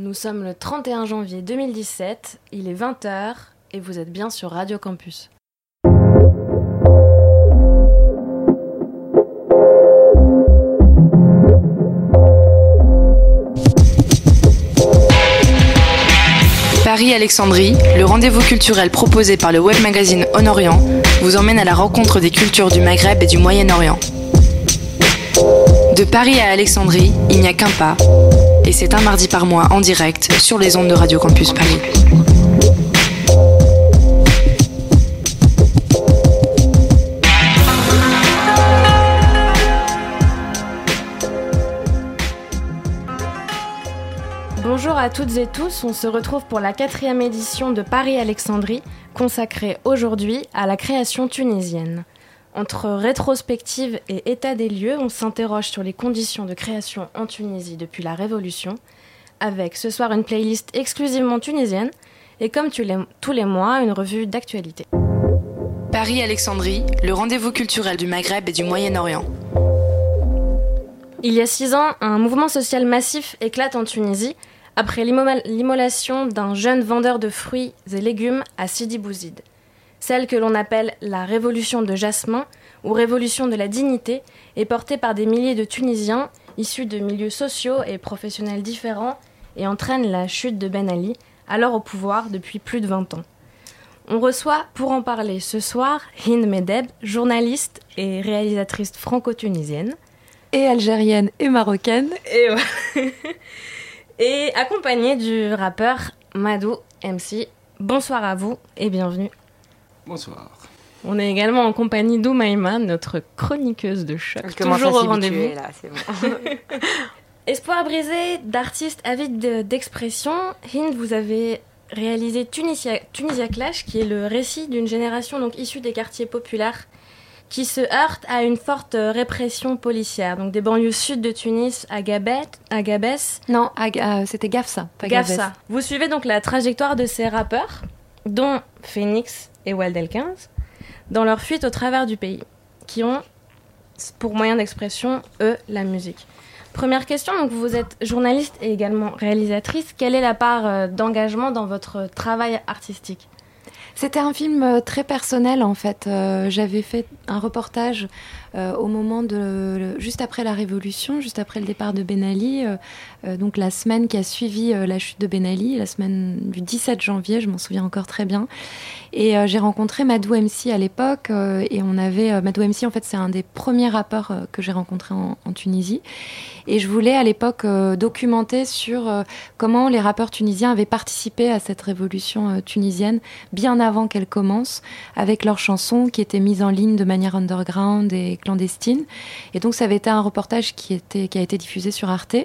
Nous sommes le 31 janvier 2017, il est 20h et vous êtes bien sur Radio Campus. Paris-Alexandrie, le rendez-vous culturel proposé par le web magazine On Orient, vous emmène à la rencontre des cultures du Maghreb et du Moyen-Orient. De Paris à Alexandrie, il n'y a qu'un pas, et c'est un mardi par mois en direct sur les ondes de Radio Campus Paris. Bonjour à toutes et tous, on se retrouve pour la quatrième édition de Paris-Alexandrie, consacrée aujourd'hui à la création tunisienne. Entre rétrospective et état des lieux, on s'interroge sur les conditions de création en Tunisie depuis la Révolution, avec ce soir une playlist exclusivement tunisienne et comme tous les mois, une revue d'actualité. Paris-Alexandrie, le rendez-vous culturel du Maghreb et du Moyen-Orient. Il y a six ans, un mouvement social massif éclate en Tunisie après l'immolation d'un jeune vendeur de fruits et légumes à Sidi Bouzid. Celle que l'on appelle la révolution de Jasmin ou révolution de la dignité est portée par des milliers de Tunisiens issus de milieux sociaux et professionnels différents et entraîne la chute de Ben Ali, alors au pouvoir depuis plus de 20 ans. On reçoit pour en parler ce soir Hind Medeb, journaliste et réalisatrice franco-tunisienne. Et algérienne et marocaine. Et, et accompagnée du rappeur Madou MC. Bonsoir à vous et bienvenue. Bonsoir. On est également en compagnie d'Oumaïma, notre chroniqueuse de choc. toujours au rendez-vous. Espoir brisé d'artistes avides d'expression, Hind, vous avez réalisé Tunisia, Tunisia Clash, qui est le récit d'une génération donc issue des quartiers populaires qui se heurte à une forte répression policière. Donc des banlieues sud de Tunis, à Gabet, à Gabès. Non, euh, c'était Gafsa, pas Gafsa. Vous suivez donc la trajectoire de ces rappeurs, dont Phoenix et Waldel 15, dans leur fuite au travers du pays, qui ont pour moyen d'expression, eux, la musique. Première question, donc vous êtes journaliste et également réalisatrice. Quelle est la part euh, d'engagement dans votre travail artistique? C'était un film euh, très personnel en fait. Euh, j'avais fait un reportage euh, au moment de juste après la Révolution, juste après le départ de Ben Ali, donc la semaine qui a suivi la chute de Ben Ali, la semaine du 17 janvier, je m'en souviens encore très bien. Et j'ai rencontré Madou MC à l'époque et on avait Madou MC en fait c'est un des premiers rappeurs que j'ai rencontré en, Tunisie et je voulais à l'époque documenter sur comment les rappeurs tunisiens avaient participé à cette révolution tunisienne bien avant qu'elle commence, avec leurs chansons qui étaient mises en ligne de manière underground et clandestine. Et donc ça avait été un reportage qui, a été diffusé sur Arte.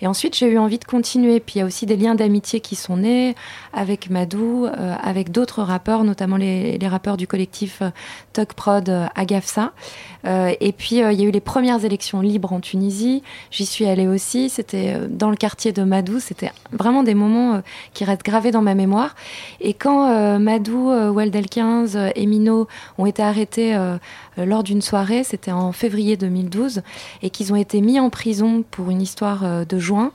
Et ensuite j'ai eu envie de continuer. Puis il y a aussi des liens d'amitié qui sont nés avec Madou, euh, avec d'autres rappeurs, les, les, rappeurs du collectif euh, Tug Prod euh, Agafsa. Euh, et puis il y a eu les premières élections libres en Tunisie. J'y suis allée aussi. C'était dans le quartier de Madou. C'était vraiment des moments qui restent gravés dans ma mémoire. Et quand Madou Weldel 15 euh, et Mino ont été arrêtés lors d'une soirée, c'était en février 2012, et qu'ils ont été mis en prison pour une histoire de juin.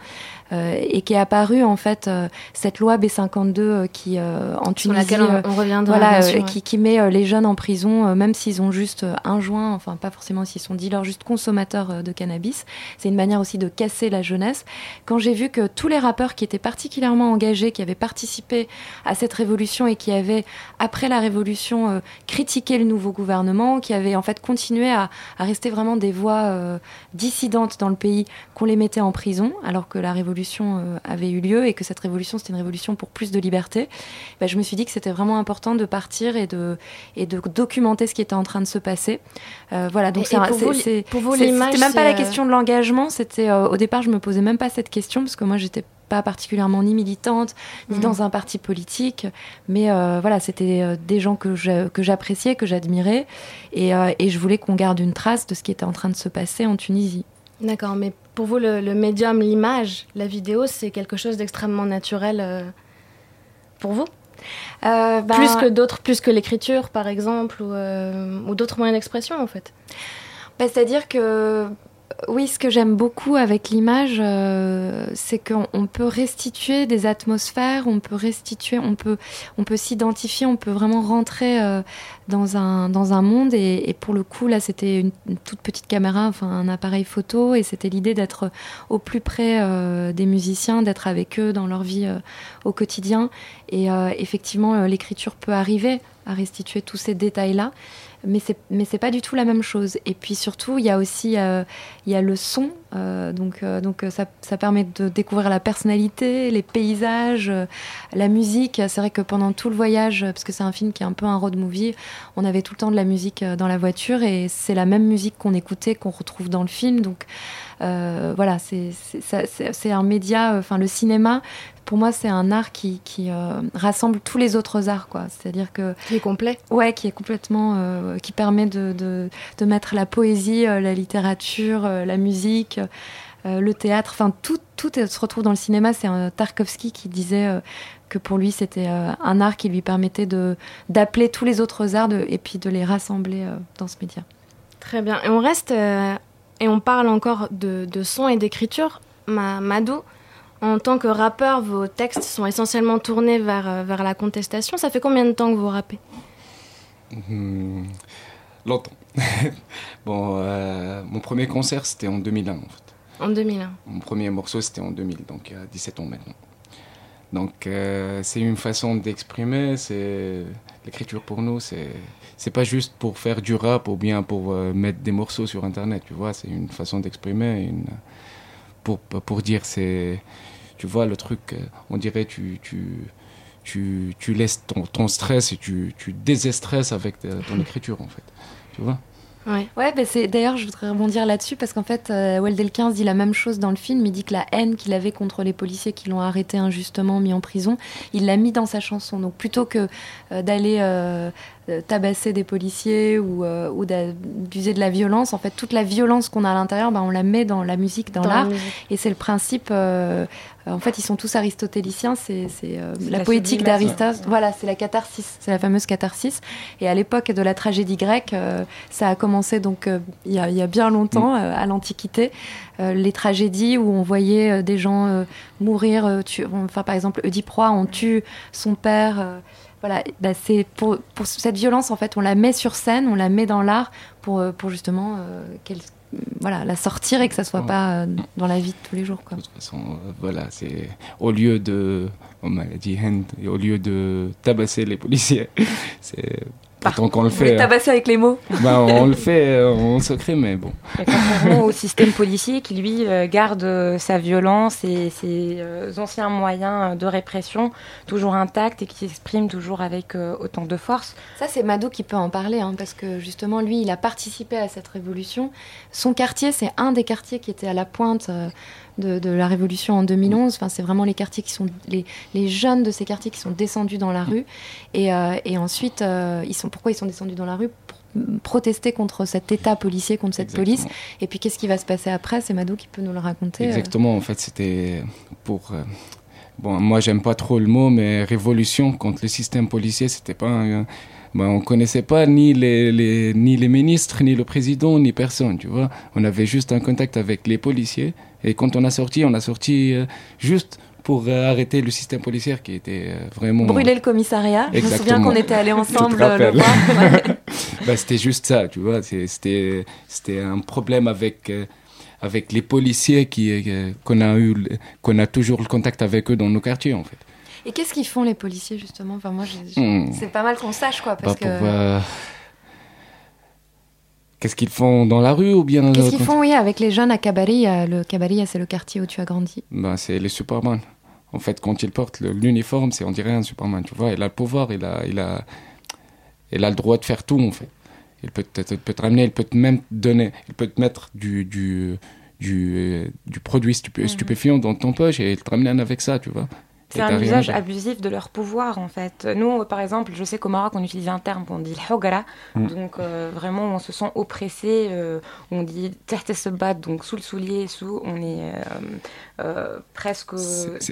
Euh, et qui est apparue en fait euh, cette loi B52 euh, qui en Tunisie, on, reviendra, voilà, qui, qui, met les jeunes en prison même s'ils ont juste un joint, enfin pas forcément s'ils sont dealers, juste consommateurs de cannabis. C'est une manière aussi de casser la jeunesse. Quand j'ai vu que tous les rappeurs qui étaient particulièrement engagés, qui avaient participé à cette révolution et qui avaient après la révolution critiqué le nouveau gouvernement, qui avaient en fait continué à, à rester vraiment des voix dissidentes dans le pays, qu'on les mettait en prison alors que la révolution euh, avait eu lieu et que cette révolution c'était une révolution pour plus de liberté, bah, je me suis dit que c'était vraiment important de partir et de, et de documenter ce qui était en train de se passer. Euh, voilà, donc c'est pour vous, c'était même pas la question de l'engagement. C'était euh, au départ, je me posais même pas cette question parce que moi j'étais pas particulièrement ni militante ni mmh. dans un parti politique, mais voilà, c'était des gens que j'appréciais, que j'admirais, et, et je voulais qu'on garde une trace de ce qui était en train de se passer en Tunisie. D'accord, mais pour vous, le, médium, l'image, la vidéo, c'est quelque chose d'extrêmement naturel euh, pour vous? Euh, bah, Plus que d'autres, plus que l'écriture, par exemple, ou, euh, d'autres moyens d'expression, en fait. Bah, C'est-à-dire que oui, ce que j'aime beaucoup avec l'image, euh, c'est qu'on peut restituer des atmosphères, on peut restituer, on peut, on peut s'identifier, on peut vraiment rentrer euh, dans un dans un monde. Et, pour le coup, là, c'était une, toute petite caméra, enfin un appareil photo, et c'était l'idée d'être au plus près euh, des musiciens, d'être avec eux dans leur vie au quotidien. Et effectivement, l'écriture peut arriver à restituer tous ces détails-là mais c'est mais c'est pas du tout la même chose. Et puis surtout, il y a aussi euh, il y a le son, euh, donc euh, donc ça, ça, permet de découvrir la personnalité, les paysages, la musique. C'est vrai que pendant tout le voyage, parce que c'est un film qui est un peu un road movie, on avait tout le temps de la musique dans la voiture et c'est la même musique qu'on écoutait qu'on retrouve dans le film. Donc voilà, c'est c'est un média, enfin le cinéma pour moi, c'est un art qui, euh, rassemble tous les autres arts, quoi. C'est-à-dire que qui est complet. Ouais, qui est complètement, euh, qui permet de, de, mettre la poésie, euh, la littérature, la musique, le théâtre, enfin tout, tout se retrouve dans le cinéma. C'est Tarkovsky qui disait que pour lui, c'était un art qui lui permettait de d'appeler tous les autres arts et puis de les rassembler dans ce média. Très bien. Et on reste et on parle encore de, de son et d'écriture. Madou, en tant que rappeur, vos textes sont essentiellement tournés vers, euh, vers la contestation. Ça fait combien de temps que vous rappez? Hmm, Longtemps. bon, euh, mon premier concert, c'était en 2001, en fait. En 2001 Mon premier morceau, c'était en 2000, donc il y a 17 ans maintenant. Donc, euh, c'est une façon d'exprimer. C'est l'écriture pour nous, c'est c'est pas juste pour faire du rap ou bien pour mettre des morceaux sur Internet, tu vois. C'est une façon d'exprimer, une pour pour dire c'est tu vois, le truc, euh, on dirait, tu, tu, tu, tu laisses ton, ton, stress et tu, tu désestresses avec euh, ton écriture, en fait. Tu vois? Ouais, ouais bah c'est d'ailleurs je voudrais rebondir là-dessus parce qu'en fait euh, Weldel 15 dit la même chose dans le film, il dit que la haine qu'il avait contre les policiers qui l'ont arrêté injustement, mis en prison, il l'a mis dans sa chanson. Donc plutôt que d'aller euh, tabasser des policiers ou, euh, ou d'abuser de la violence. En fait, toute la violence qu'on a à l'intérieur, ben, on la met dans la musique, dans, l'art. Et c'est le principe. Euh, en fait, ils sont tous aristotéliciens. C'est la, la, poétique d'Aristote. Voilà, c'est la catharsis. C'est la fameuse catharsis. Et à l'époque de la tragédie grecque, ça a commencé donc il y, a, bien longtemps, mm. à l'Antiquité. les tragédies où on voyait des gens mourir. Tu, enfin, par exemple, Oedipe on tue son père voilà, bah, c'est pour, pour, cette violence en fait, on la met sur scène, on la met dans l'art pour, euh, pour justement euh, qu'elle voilà, la sortir et que ça soit pas euh, dans la vie de tous les jours. Quoi. De toute façon, voilà, c'est au lieu de, on m'a dit, au lieu de tabasser les policiers, c'est Tant qu'on le fait. Hein. tabasser avec les mots. Bah, on le fait euh, en secret, mais bon. Et contrairement au système policier qui, lui, euh, garde euh, sa violence et ses anciens moyens de répression toujours intacts et qui s'exprime toujours avec autant de force. Ça, c'est Mado qui peut en parler, hein, parce que justement, lui, il a participé à cette révolution. Son quartier, c'est un des quartiers qui était à la pointe de, la Révolution en 2011. Enfin, c'est vraiment les quartiers qui sont les, les, jeunes de ces quartiers qui sont descendus dans la rue. Et, euh, et ensuite, euh, ils sont pourquoi ils sont descendus dans la rue? Pour protester contre cet état policier, contre cette police. Et puis, qu'est-ce qui va se passer après? C'est Madou qui peut nous le raconter. Euh. Exactement. En fait, c'était pour bon, moi j'aime pas trop le mot, mais révolution contre le système policier, c'était pas un, ben, on connaissait pas ni les, les, ni les ministres, ni le président, ni personne, tu vois. On avait juste un contact avec les policiers et quand on a sorti, on a sorti euh, juste pour euh, arrêter le système policier qui était euh, vraiment... Brûler le commissariat. Je me souviens qu'on était allés ensemble le bah, c'était juste ça, tu vois. C'était un problème avec, avec les policiers qui qu'on a, eu, qu'on a toujours le contact avec eux dans nos quartiers, en fait. Et qu'est-ce qu'ils font les policiers, justement? Enfin, moi, hmm. C'est pas mal qu'on sache, quoi. Parce bah, que... Qu'est-ce qu'ils font dans la rue ou bien Qu'est-ce qu'ils font, oui, avec les jeunes à Cabaria Le Cabaria, c'est le quartier où tu as grandi. Ben, c'est les Superman. En fait, quand ils portent l'uniforme, c'est on dirait un Superman, tu vois. Il a le pouvoir, il a, il a, il a le droit de faire tout, en fait. Il peut te, peut te ramener, il peut te même donner, il peut te mettre du, du, du, du produit mhm. stupéfiant dans ton poche et te ramener avec ça, tu vois. C'est un usage abusif de leur pouvoir, en fait. Nous, par exemple, je sais qu'au Maroc, on utilise un terme qu'on dit hogara. Mm. Donc, euh, vraiment, on se sent oppressé. Euh, on dit bat donc sous le soulier, sous. On est euh, presque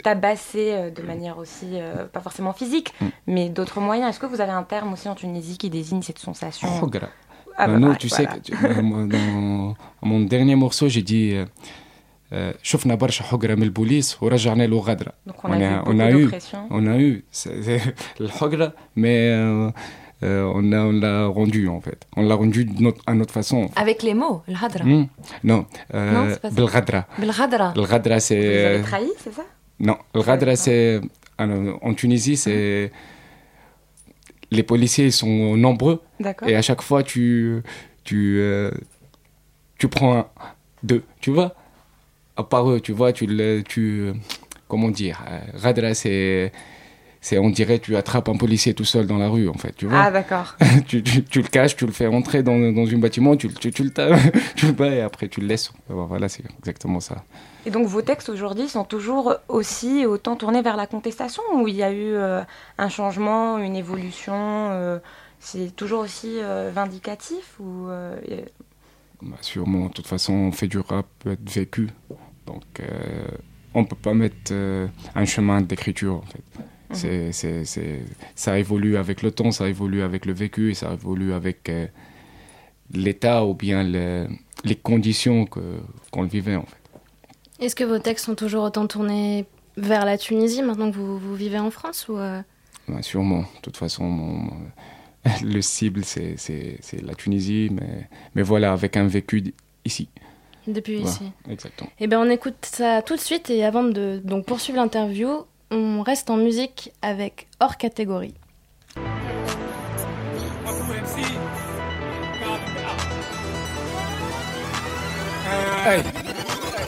tabassé de manière aussi, pas forcément physique, mm. mais d'autres moyens. Est-ce que vous avez un terme aussi en Tunisie qui désigne cette sensation? Hogara. Ah, bah, nous, tu sais, dans mon dernier morceau, j'ai dit. شفنا برشا حقرة من البوليس ورجعنا له غدرة. Donc on, on a, on a eu, on a eu الحقرة mais euh, on l'a on rendu en fait. On l'a rendu à notre façon. Avec les mots, le hadra mmh. Non, euh, non Belghadra. Belghadra. Belghadra, c'est. Vous avez trahi, c'est ça Non, Belghadra, c'est. En Tunisie, c'est. Les policiers sont nombreux. Et à chaque fois, tu. Tu, euh, tu prends un, deux, tu vois À part eux, tu vois, tu. tu comment dire Radra, c'est c'est on dirait tu attrapes un policier tout seul dans la rue en fait tu vois. Ah d'accord. Tu, tu, le caches tu le fais rentrer dans, dans un bâtiment tu, tu, tu le tu le bats et après tu le laisses. Voilà c'est exactement ça. Et donc vos textes aujourd'hui sont toujours aussi autant tournés vers la contestation ou il y a eu euh, un changement une évolution euh, c'est toujours aussi euh, vindicatif ou bah, sûrement de toute façon on fait du rap peut être vécu donc on peut pas mettre un chemin d'écriture en fait Mhm. C'est, ça évolue avec le temps, ça évolue avec le vécu, et ça évolue avec euh, l'état ou bien les conditions que, qu'on vivait en fait. Est-ce que vos textes sont toujours autant tournés vers la Tunisie maintenant que vous, vous vivez en France ou euh? Sûrement. De toute façon, le cible c'est, la Tunisie, mais, mais voilà, avec un vécu ici. Depuis ici. Exactement. Eh bien, on écoute ça tout de suite et avant de donc, poursuivre l'interview, on reste en musique avec hors catégorie. Hey.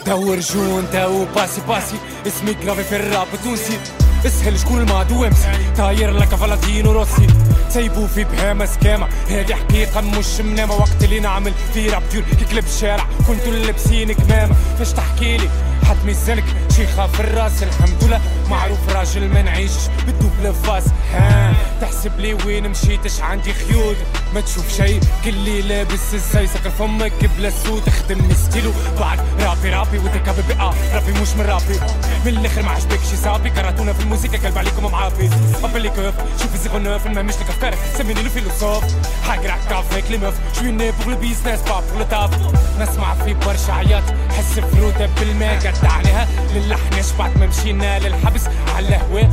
دور جون داو باسي باسي اسمي جرافي في الراب تونسي اسهل شكون الماضي وامسي طاير لك فلاتينو روسي سايبو في بهامة سكامة هذه حقيقة مش منامة. وقت اللي نعمل في راب ديور كلب الشارع. كنتو لابسين كمامة فاش تحكي لي حد ميزانك شيخة في الراس الحمد لله. معروف راجل ما نعيش بالدوبل فاس. ها تحسب لي وين مشيت اش عندي خيوط ما تشوف شي. كلي لابس الزي سقر فمك بلا سود خدمني ستيلو. بعد رابي رابي ودك بي آه رابي مش من رابي. من الآخر ما عجبكش صافي. كرهتونا في الموسيقى كلب عليكم معافي ابلي كوف شوف الزيغو نوف المهمش لك افكارك سميني له فيلوسوف حاجة كافيك لي موف شوي ني بوغ لو بيزنس با بوغ لو نسمع في برشا عياط. حس فرودة بالماء جد عليها للحن شبعت ما مشينا للحبس على الهواء.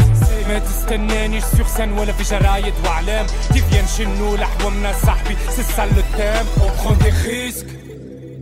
ما تستنانيش سيخسن ولا في جرايد واعلام كيف ينشنوا لحومنا صاحبي سلسل للتام وبخون دي خيسك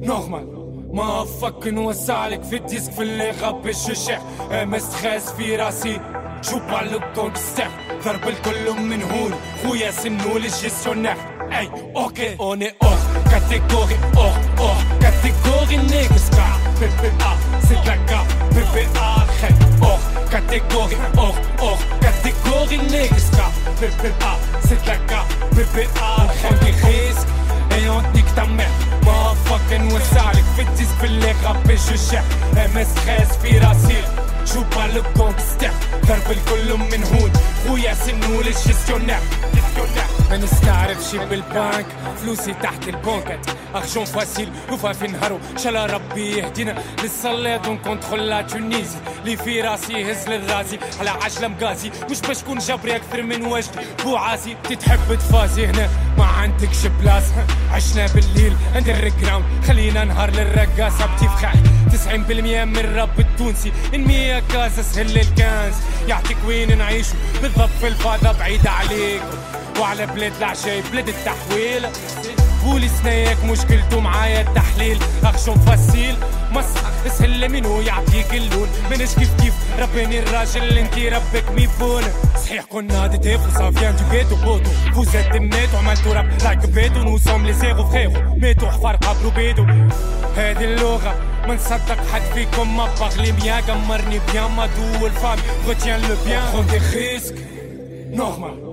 نورمال ما فك نوسعلك في الديسك في اللي غبش الشيخ مستخاز في راسي. شو على الكونك ستيف؟ ضرب الكل من هون. خويا سنول الجيسيونير أي أوكي. اوني اوخ كاتيجوري اوخ اوخ كاتيجوري كا بي بيبي اب تتلكع بالبقعة الخير أخ كاتيجوري أخ أخ كاتيجوري نيسكا بالبقعة تتلكع بالبقعة الخير خيسك ayant nique ta mère Motherfucking وسعلك في باللي غبي جشع ام اس خاس في راسي شو بالك كونت ستيب ضرب الكل من هون خويا سنو للجيستيونير ما نستعرفش بالبنك فلوسي تحت البونكات ارجون فاسيل وفا في نهارو شالا ربي يهدينا للصلاة دون كونترول لا تونيزي لي في راسي يهز للراسي على عجلة مقاسي مش باش تكون جبري أكثر من واجدي بوعاسي تتحب تفازي هنا ما عندكش بلاصة عشنا بالليل اندر جراوند خلينا نهار للرقاصة بتفخح 90% من الرب التونسي المية كاسة سهل الكنز يعطيك وين نعيشو بالضبط في الفاضة بعيدة عليكم وعلى بلاد العجايب بلاد التحويل. قولي سناياك مشكلته معايا التحليل. أخشم فاسيل مسخ اسهل منو يعطيك اللون. منش كيف كيف رباني الراجل اللي انتي ربك ميفون صحيح كنا دي تيف وسا فيان دو بيتو بوتو فوز ات ميتو عملتو راب لايك بيتو نو سوم لي فخيرو ميتو حفار قبلو بيدو هذه اللغة ما نصدق حد فيكم ما باغلي بيان قمرني بيان ما دو الفام غوتيان لو بيان خون دي ريسك نورمال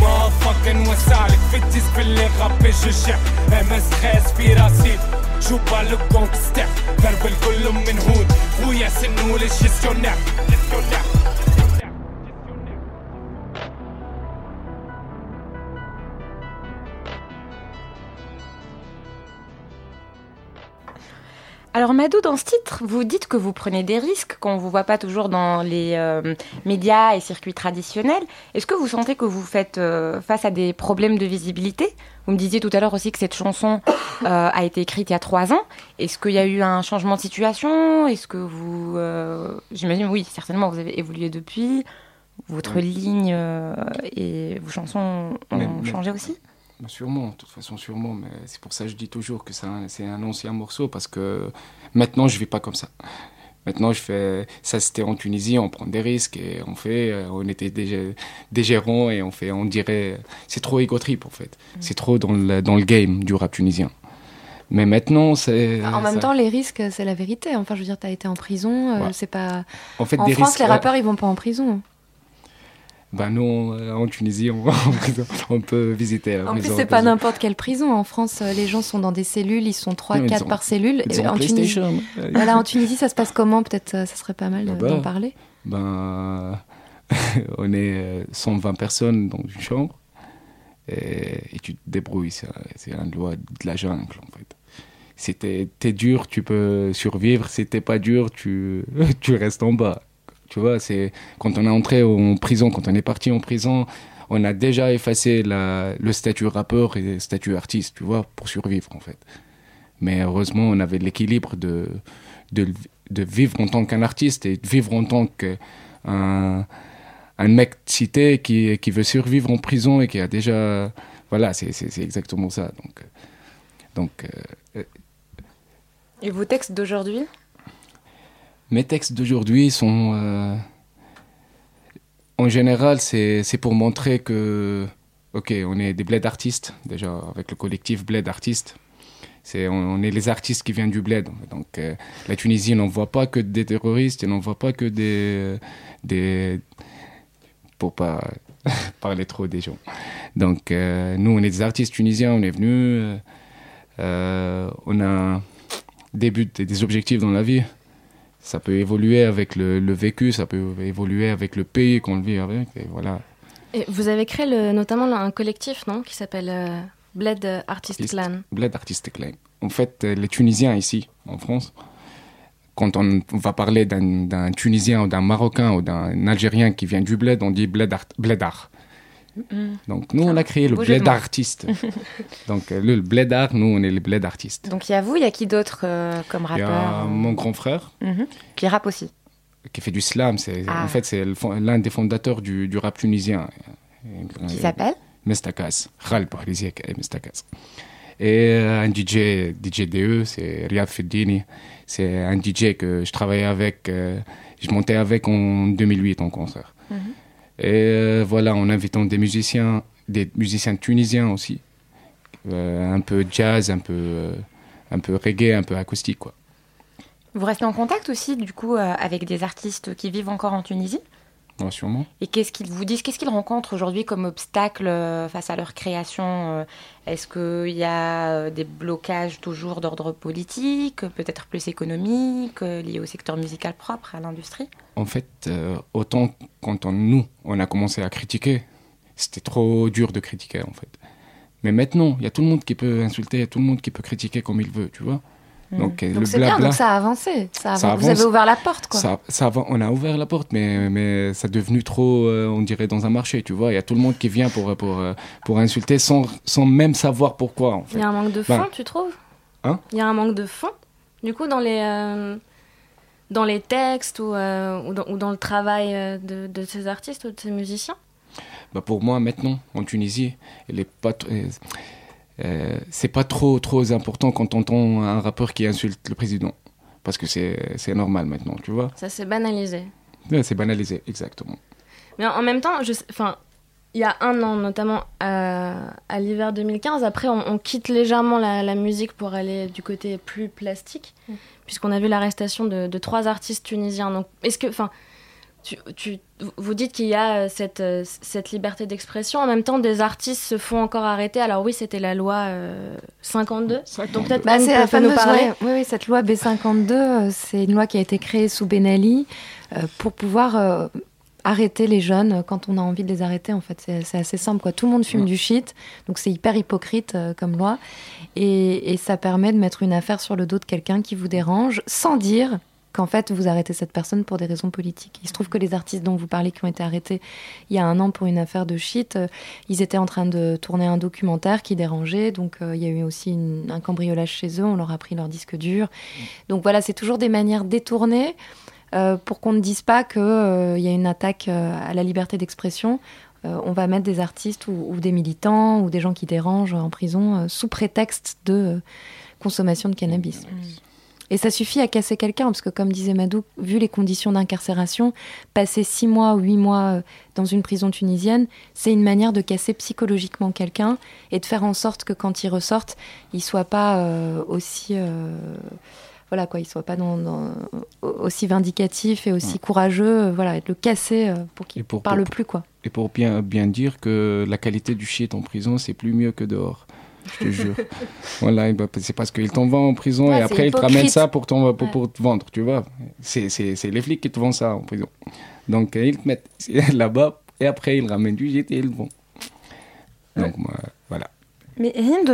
مافكن وسعلك فتس باللي غبي الشعب امس خاس في راسي شو بالك كونك ستيب ضرب الكل من هون خويا سنو للجيستيونير Alors Madou, dans ce titre, vous dites que vous prenez des risques qu'on ne vous voit pas toujours dans les euh, médias et circuits traditionnels. Est-ce que vous sentez que vous faites euh, face à des problèmes de visibilité? Vous me disiez tout à l'heure aussi que cette chanson euh, a été écrite il y a trois ans. Est-ce qu'il y a eu un changement de situation? Est-ce que vous... J'imagine, oui, certainement, vous avez évolué depuis. Votre Oui. ligne et vos chansons ont Mais- mais- changé aussi? Sûrement, de toute façon, sûrement. Mais c'est pour ça que je dis toujours que c'est un, ancien morceau parce que maintenant, je ne vis pas comme ça. Maintenant, je fais. Ça, c'était en Tunisie, on prend des risques et on fait. euh, On était des, des gérants et on fait. On dirait. C'est trop égo trip, en fait. C'est trop dans le, dans le game du rap tunisien. Mais maintenant, c'est. En même ça- temps, les risques, c'est la vérité. Enfin, je veux dire, t'as été en prison, euh, Ouais. c'est pas. en fait, En des France, risques, les rappeurs, ils vont pas en prison. Ben nous, euh, en Tunisie, on, peut visiter la En plus, c'est pas n'importe quelle prison. En France, euh, les gens sont dans des cellules, ils sont 3, Non, ils 4 ont- par cellule. Ils en Tunisie, voilà, en Tunisie, ça se passe comment? Peut-être euh, ça serait pas mal de- bah. d'en parler. Ben, on est euh, 120 personnes dans une chambre et, et tu te débrouilles. C'est un loi de la jungle en fait. Si t'es t'es dur, tu peux survivre. Si t'es pas dur, tu, tu restes en bas. Tu vois, c'est quand on est entré en prison, quand on est parti en prison, on a déjà effacé le statut rappeur et le statut artiste, tu vois, pour survivre en fait. Mais heureusement, on avait l'équilibre de, de, vivre en tant qu'un artiste et de vivre en tant qu'un un mec cité qui, qui veut survivre en prison et qui a déjà... Voilà, c'est exactement ça. Donc, euh, donc euh, Et vos textes d'aujourd'hui? Mes textes d'aujourd'hui sont... euh, en général, c'est pour montrer que... Ok, on est des bled artistes, déjà, avec le collectif Bled Artistes. C'est, on, est les artistes qui viennent du bled. Donc, euh, la Tunisie n'envoie pas que des terroristes, elle n'envoie pas que des, des. Pour pas parler trop des gens. Donc, euh, nous, on est des artistes tunisiens, on est venus. on a des buts et des objectifs dans la vie. Ça peut évoluer avec le, le vécu, ça peut évoluer avec le pays qu'on vit avec. Et voilà. Et vous avez créé le- notamment un collectif, non Qui s'appelle euh, Bled Artist Artist. Clan. Bled Artist Clan. En fait, euh, les Tunisiens ici, en France, quand on va parler d'un Tunisien ou d'un Marocain ou d'un Algérien qui vient du bled, on dit bled art- bledar. Donc nous, on a créé le bled mots. artiste. Donc euh, le, le bledar, nous, on est les bled artistes. Donc il y a vous, il y a qui d'autre euh, comme Il y rappeur a euh, mon grand frère mhm, qui rappe aussi qui fait du slam. C'est Ah. En fait, c'est l'un des fondateurs du, du rap tunisien. Qui s'appelle Mestakas. Khal Bahriziek et Mestakas. Et un DJ, DJ DE, c'est Riyad Feddini. C'est un DJ que je travaillais avec, euh, je montais avec en 2008 en concert. Mhm. Et euh, voilà, en invitant des musiciens, des musiciens tunisiens aussi. Euh, un peu jazz, un peu, euh, un peu reggae, un peu acoustique, quoi. Vous restez en contact aussi, du coup, avec des artistes qui vivent encore en Tunisie? Ouais, sûrement. Et qu'est-ce qu'ils vous disent Qu'est-ce qu'ils rencontrent aujourd'hui comme obstacle euh, face à leur création euh, Est-ce qu'il y a euh, des blocages toujours d'ordre politique, peut-être plus économique, liés au secteur musical propre, à l'industrie? En fait, autant quand on, nous, on a commencé à critiquer, c'était trop dur de critiquer, en fait. Mais maintenant, il y a tout le monde qui peut insulter, il y a tout le monde qui peut critiquer comme il veut, tu vois? Donc, euh, Donc le c'est bien, donc ça a avancé. Ça a Ça avan- Vous avance. avez ouvert la porte, quoi. ça, ça on a ouvert la porte, mais, mais ça est devenu trop, euh, on dirait, dans un marché, tu vois. Il y a tout le monde qui vient pour, pour, euh, pour insulter sans, sans même savoir pourquoi, en Il fait. y a un manque de fond, tu trouves? Hein? Il y a un manque de fond, du coup, dans les, euh, dans les textes ou, euh, ou, dans, ou dans le travail de, de ces artistes ou de ces musiciens? Bah pour moi maintenant en Tunisie elle est pas euh, euh, c'est pas trop trop important quand on entend un rappeur qui insulte le président parce que c'est c'est normal maintenant tu vois Ça s'est banalisé. Ouais, c'est banalisé exactement Mais en même temps, je enfin, il y a un an, notamment à, à l'hiver 2015, après, on, on quitte légèrement la, la musique pour aller du côté plus plastique, puisqu'on a vu l'arrestation de, de trois artistes tunisiens. Donc, est-ce que, enfin, tu, vous dites qu'il y a euh, cette, euh, cette liberté d'expression. En même temps, des artistes se font encore arrêter. Alors oui, c'était la loi 52. Euh, Donc peut-être bah, c'est la fameuse, parler. Oui, oui, cette loi B52, c'est une loi qui a été créée sous Ben Ali pour pouvoir arrêter les jeunes quand on a envie de les arrêter. En fait, c'est assez simple. Quoi. Tout le monde fume du shit, donc c'est hyper hypocrite comme loi. Et, et ça permet de mettre une affaire sur le dos de quelqu'un qui vous dérange sans dire qu'en fait, vous arrêtez cette personne pour des raisons politiques. Il se trouve que les artistes dont vous parlez qui ont été arrêtés il y a un an pour une affaire de shit, euh, ils étaient en train de tourner un documentaire qui dérangeait, donc euh, il y a eu aussi un cambriolage chez eux, on leur a pris leur disque dur. Donc voilà, c'est toujours des manières détournées euh, pour qu'on ne dise pas qu'il y a une attaque à la liberté d'expression. on va mettre des artistes ou, des militants ou des gens qui dérangent en prison sous prétexte de consommation de cannabis. Et ça suffit à casser quelqu'un, parce que comme disait Madou, vu les conditions d'incarcération, passer six mois ou huit mois euh, dans une prison tunisienne, c'est une manière de casser psychologiquement quelqu'un et de faire en sorte que quand il ressorte, il soit pas euh, aussi... Euh, voilà quoi, il soit pas dans, aussi vindicatif et aussi courageux, voilà, de le casser pour qu'il ne parle plus quoi. Et pour bien bien dire que la qualité du shit en prison, c'est plus mieux que dehors je te jure. voilà, c'est parce qu'ils t'en vendent en prison et après ils te ramènent ça pour, ton, pour, pour te vendre, tu vois. C'est les flics qui te vendent ça en prison. Donc ils te mettent là-bas et après ils ramènent du jet et ils le vendent. Donc voilà. Mais Hind,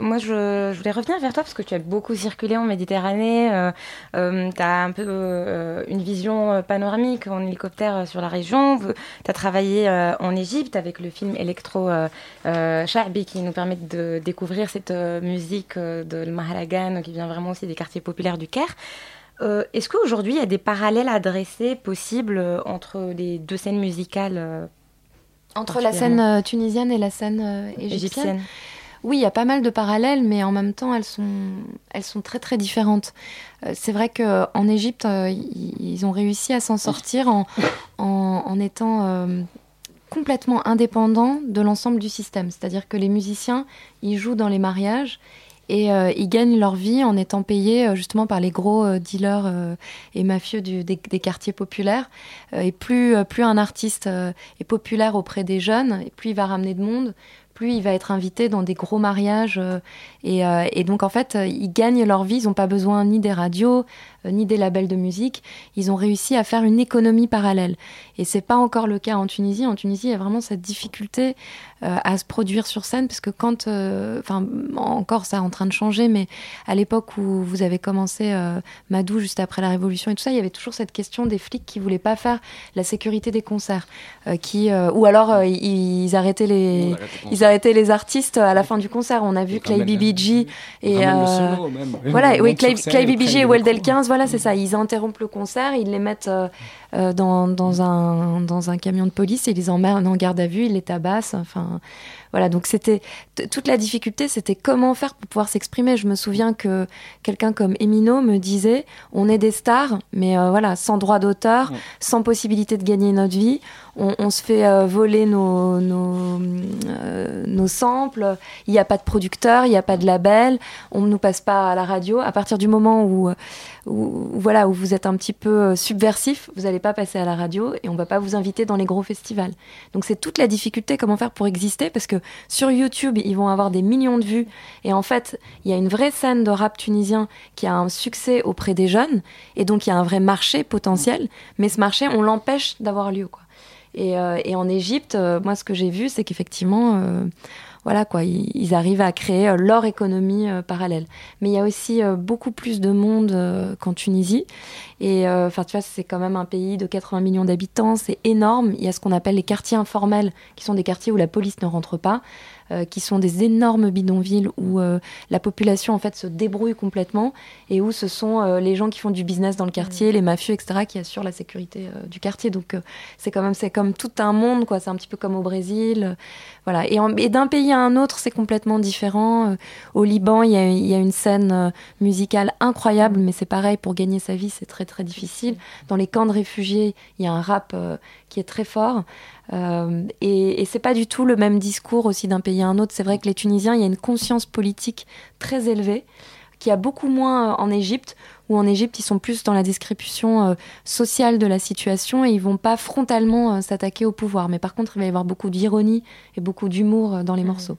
moi je, voulais revenir vers toi parce que tu as beaucoup circulé en Méditerranée, euh, euh, tu as un peu euh, une vision panoramique en hélicoptère sur la région, tu as travaillé en Égypte avec le film Electro Sha'bi qui nous permet de découvrir cette musique de Mahalagan qui vient vraiment aussi des quartiers populaires du Caire. Est-ce qu'aujourd'hui il y a des parallèles à dresser possibles entre les deux scènes musicales entre la scène tunisienne et la scène égyptienne? Oui, il y a pas mal de parallèles, mais en même temps, elles sont, elles sont très très différentes. Euh, c'est vrai qu'en Égypte, euh, ils ont réussi à s'en sortir en, en, étant euh, complètement indépendants de l'ensemble du système. C'est-à-dire que les musiciens, ils jouent dans les mariages et ils gagnent leur vie en étant payés justement par les gros dealers et mafieux des, quartiers populaires. et plus, plus un artiste est populaire auprès des jeunes, et plus il va ramener de monde, plus il va être invité dans des gros mariages. Euh, euh, et, donc, en fait, ils gagnent leur vie. Ils n'ont pas besoin ni des radios, euh, ni des labels de musique. Ils ont réussi à faire une économie parallèle. Et c'est pas encore le cas en Tunisie. En Tunisie, il y a vraiment cette difficulté à se produire sur scène, parce que quand, enfin, encore ça est en train de changer, mais à l'époque où vous avez commencé Madou, juste après la Révolution et tout ça, il y avait toujours cette question des flics qui voulaient pas faire la sécurité des concerts, qui, ou alors ils, arrêtaient les, ils arrêtaient les artistes à la fin du concert. On a vu Clay BBG et euh, voilà, oui, Clay, BBG et Weldel 15, voilà, c'est ça. Ils interrompent le concert, ils les mettent euh, euh, dans, dans, un, dans un camion de police et ils les emmènent en garde à vue, ils les tabassent. Enfin, voilà, donc c'était toute la difficulté, c'était comment faire pour pouvoir s'exprimer. Je me souviens que quelqu'un comme Emino me disait on est des stars, mais voilà, sans droit d'auteur, sans possibilité de gagner notre vie on, se fait euh, voler nos, nos, euh, nos samples, il n'y a pas de producteur, il n'y a pas de label, on ne nous passe pas à la radio. À partir du moment où, où, voilà, où vous êtes un petit peu euh, subversif, vous n'allez pas passer à la radio et on va pas vous inviter dans les gros festivals. Donc c'est toute la difficulté, comment faire pour exister, parce que sur YouTube, ils vont avoir des millions de vues et en fait, il y a une vraie scène de rap tunisien qui a un succès auprès des jeunes et donc il y a un vrai marché potentiel, mais ce marché, on l'empêche d'avoir lieu. Quoi. Euh, et, en Égypte, euh, moi, ce que j'ai vu, c'est qu'effectivement, euh, voilà quoi, ils, arrivent à créer leur économie parallèle. Mais il y a aussi beaucoup plus de monde qu'en Tunisie. Et enfin, tu vois, c'est quand même un pays de 80 millions d'habitants, c'est énorme. Il y a ce qu'on appelle les quartiers informels, qui sont des quartiers où la police ne rentre pas. Euh, qui sont des énormes bidonvilles où euh, la population en fait se débrouille complètement et où ce sont euh, les gens qui font du business dans le quartier, mm. les mafieux, etc., qui assurent la sécurité du quartier. Donc c'est quand même c'est comme tout un monde, quoi. C'est un petit peu comme au Brésil, voilà. Et, et d'un pays à un autre, c'est complètement différent. au Liban, il y a, y a, une scène musicale incroyable, mais c'est pareil pour gagner sa vie, c'est très très difficile. Dans les camps de réfugiés, il y a un rap qui est très fort. Euh, et, et c'est pas du tout le même discours aussi d'un pays à un autre. C'est vrai que les Tunisiens, il y a une conscience politique très élevée, qui a beaucoup moins en Égypte, où en Égypte, ils sont plus dans la description euh, sociale de la situation et ils vont pas frontalement s'attaquer au pouvoir. Mais par contre, il va y avoir beaucoup d'ironie et beaucoup d'humour dans les morceaux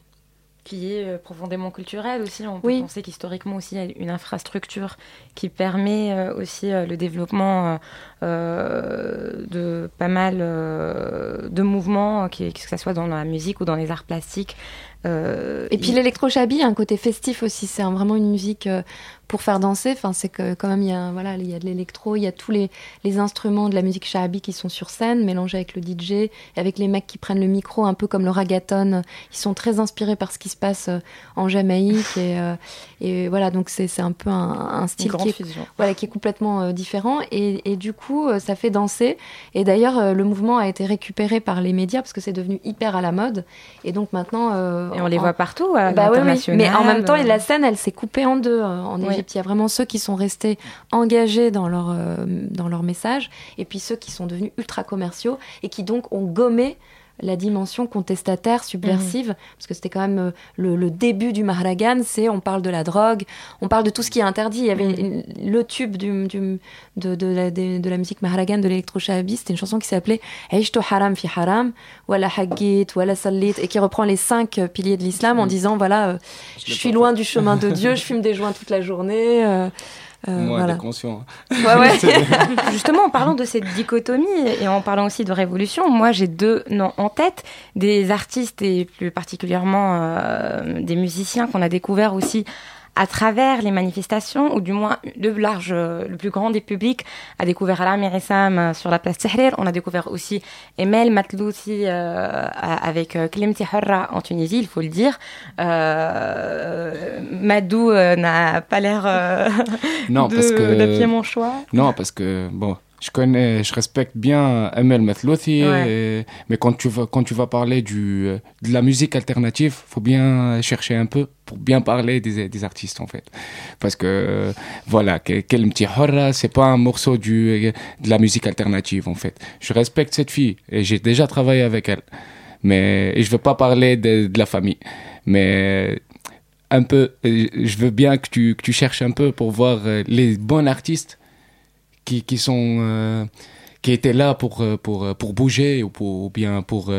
qui est profondément culturel aussi. On peut penser qu'historiquement aussi, il y a une infrastructure qui permet aussi le développement de pas mal de mouvements, que ce soit dans la musique ou dans les arts plastiques. et puis l'électro-shabi a un côté festif aussi. C'est vraiment une musique pour faire danser. Enfin, c'est que quand même, il y a, voilà, il y a de l'électro, il y a tous les, les, instruments de la musique shahabi qui sont sur scène, mélangés avec le DJ, et avec les mecs qui prennent le micro, un peu comme le ragaton. Ils sont très inspirés par ce qui se passe euh, en Jamaïque. Et, euh, et voilà, donc c'est un peu un, style qui est, voilà, qui est complètement euh, différent. Et, et, du coup, ça fait danser. Et d'ailleurs, le mouvement a été récupéré par les médias parce que c'est devenu hyper à la mode. Et donc maintenant. et on les voit partout, à bah, oui, Mais en même temps, la scène, elle s'est coupée en deux en il y a vraiment ceux qui sont restés engagés dans leur, euh, dans leur message, et puis ceux qui sont devenus ultra commerciaux et qui donc ont gommé la dimension contestataire, subversive, mhm. parce que c'était quand même euh, le, début du Maharagan, c'est on parle de la drogue, on parle de tout ce qui est interdit. Il y avait mhm. le tube du, du, de, de, la, de, la, musique Maharagan, de l'électro-shahabi, c'était une chanson qui s'appelait Aishto haram fi haram, wala haggit, wala sallit, et qui reprend les cinq piliers de l'islam en mhm. disant voilà, euh, je, suis loin du chemin de Dieu, je fume des joints toute la journée. Euh, Moi, voilà. conscient. Justement, en parlant de cette dichotomie et en parlant aussi de révolution, moi j'ai deux noms en tête, des artistes et plus particulièrement euh, des musiciens qu'on a découverts aussi à travers les manifestations, ou du moins le large, le plus grand des publics, a découvert Alam Rissam euh, sur la place Tahrir. On a découvert aussi Emel Matlouti euh, avec euh, Klimti Harra en Tunisie, il faut le dire. Euh, Madou n'a pas l'air que mon choix. Non, parce que bon, je connais, je respecte bien Emel Matlouti, mais quand tu vas quand tu vas parler du de la musique alternative, faut bien chercher un peu pour bien parler des, des artistes en fait, parce que voilà, quel petit horra, c'est pas un morceau du de la musique alternative en fait. Je respecte cette fille et j'ai déjà travaillé avec elle, mais et je veux pas parler de, de la famille, mais un peu, je veux bien que tu, que tu cherches un peu pour voir les bons artistes qui, qui sont euh, qui étaient là pour euh, pour euh, pour bouger ou pour ou bien pour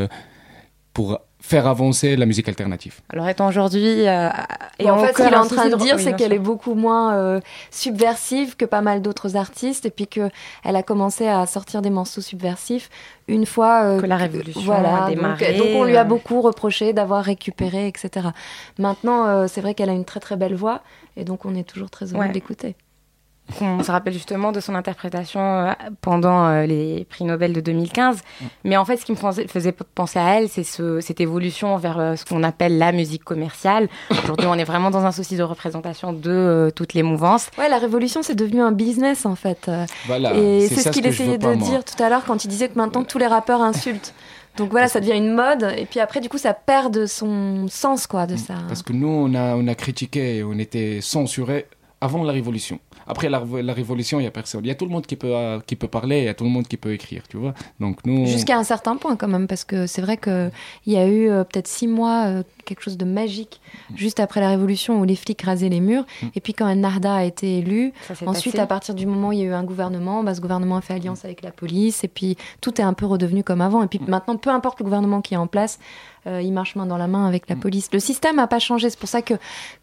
pour faire avancer la musique alternative. Alors étant aujourd'hui euh, et en fait ce qu'il est en train de dire c'est qu'elle est beaucoup moins subversive que pas mal d'autres artistes et puis que elle a commencé à sortir des morceaux subversifs une fois que la révolution voilà, a démarré. Donc, on lui a beaucoup reproché d'avoir récupéré etc. Maintenant c'est vrai qu'elle a une très très belle voix et donc on est toujours très heureux d'écouter. On se rappelle justement de son interprétation euh, pendant euh, les prix Nobel de 2015. Mais en fait, ce qui me faisait penser à elle, c'est ce, cette évolution vers euh, ce qu'on appelle la musique commerciale. Aujourd'hui, on est vraiment dans un souci de représentation de toutes les mouvances. Ouais, la révolution, c'est devenu un business en fait. Voilà, et c'est ce qu'il essayait de dire tout à l'heure quand il disait que maintenant tous les rappeurs insultent. Donc voilà, ça devient une mode, et puis après, du coup, ça perd de son sens, quoi, de ça. Parce que nous, on a, on a critiqué, on était censurés avant la révolution. Après la, révolution, il y a personne. Il y a tout le monde qui peut, euh, qui peut parler, il y a tout le monde qui peut écrire, tu vois. Donc nous. Jusqu'à un certain point quand même, parce que c'est vrai qu'il y a eu euh, peut-être six mois euh, quelque chose de magique mm. juste après la révolution où les flics rasaient les murs. Mm. Et puis quand Narda a été élu, ensuite à partir du moment où il y a eu un gouvernement, bah, ce gouvernement a fait alliance avec la police et puis tout est un peu redevenu comme avant. Et puis mm. maintenant, peu importe le gouvernement qui est en place, euh, il marche main dans la main avec la police. Le système n'a pas changé. C'est pour ça que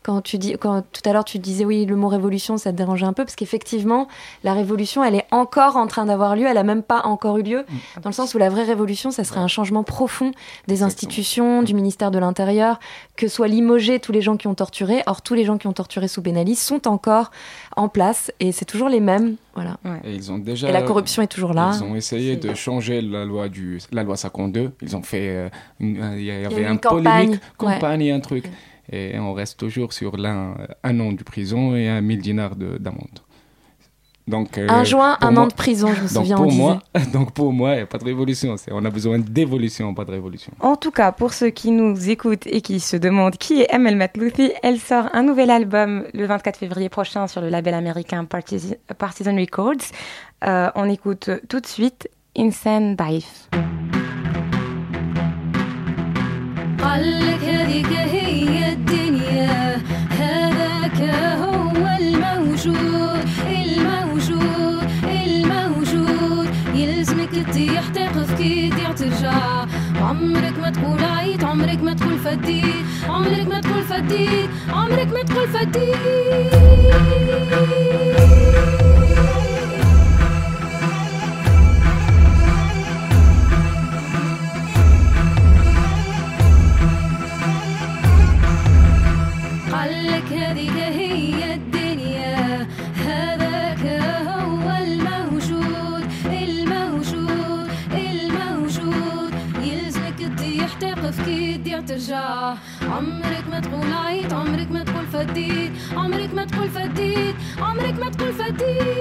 quand tu dis, quand tout à l'heure tu disais oui, le mot révolution, ça te dérangeait un peu parce qu'effectivement, la révolution, elle est encore en train d'avoir lieu. Elle a même pas encore eu lieu, dans le sens où la vraie révolution, ça serait un changement profond des institutions, du ministère de l'Intérieur que soient limogés tous les gens qui ont torturé. Or, tous les gens qui ont torturé sous Ben Ali sont encore en place et c'est toujours les mêmes. Voilà. Et, ils ont déjà, et la corruption est toujours là. Ils ont essayé de changer la loi, du, la loi 52. Ils ont fait. Euh, il y avait un polémique, campagne, un truc. Et on reste toujours sur un an de prison et un 1000 dinars d'amende. Donc, euh, un juin, un an de prison, je me souviens. Pour moi, donc pour moi, il n'y a pas de révolution. On a besoin d'évolution, pas de révolution. En tout cas, pour ceux qui nous écoutent et qui se demandent qui est Emel Matlouthi, elle sort un nouvel album le 24 février prochain sur le label américain Partisan, Records. Euh, on écoute tout de suite Insane Tu y pètes avec qui tu y as tiré. Ton âge, tu ne te souviens pas. Ton âge, tu ne te souviens pas. تضيع ترجع عمرك ما تقول عيط عمرك ما تقول فديت عمرك ما تقول فديت عمرك ما تقول فديت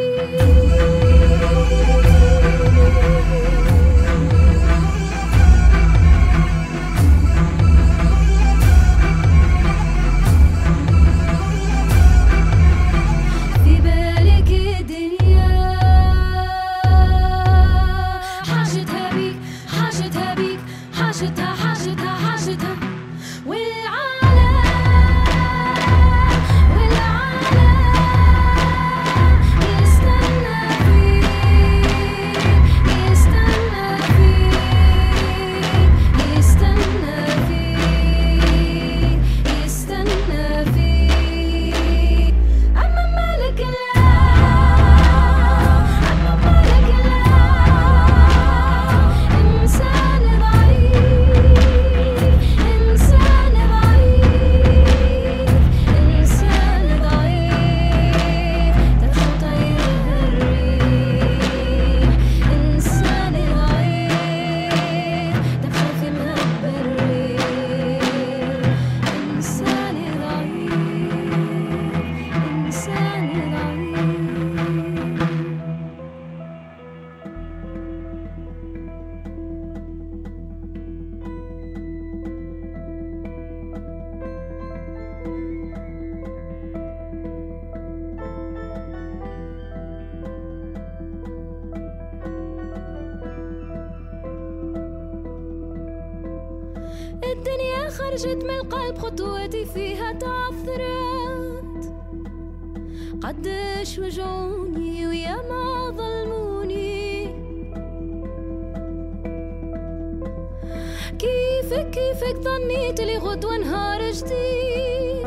كيفك كيفك ظنيت لي غدوة نهار جديد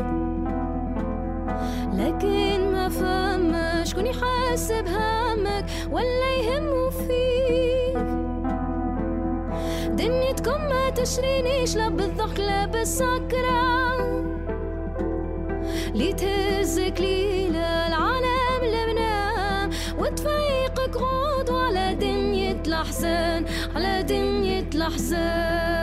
لكن ما فهمش شكون يحاسب همك ولا يهمه فيك دنيتكم ما تشرينيش لا بالضحك لا بالسكرة. لي تهزك ليلة العالم المنام وتفيقك غوض على دنيا الأحزان على دنيا الأحزان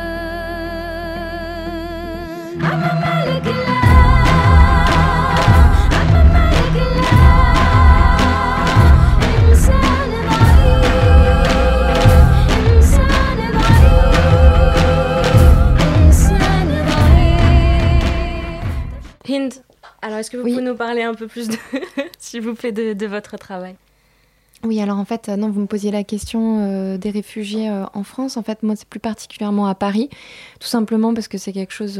Hind, alors est-ce que vous Oui. pouvez nous parler un peu plus, de, s'il vous plaît, de, de votre travail? Oui, alors en fait, euh, non, vous me posiez la question euh, des réfugiés euh, en France. En fait, moi, c'est plus particulièrement à Paris, tout simplement parce que c'est quelque chose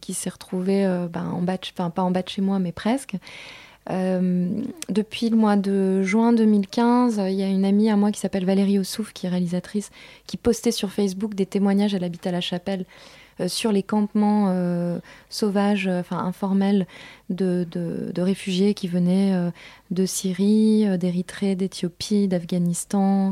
qui s'est retrouvé ben, en bas, de- enfin pas en bas de chez moi, mais presque. Depuis le mois de juin 2015, euh, il y a une amie à moi qui s'appelle Valérie Ossouf, qui est réalisatrice, qui postait sur Facebook des témoignages. Elle habite à La Chapelle sur les campements euh, sauvages, euh, enfin informels de, de- de réfugiés qui venaient euh, de Syrie, euh, d'Érythrée, d'Éthiopie, d'Afghanistan,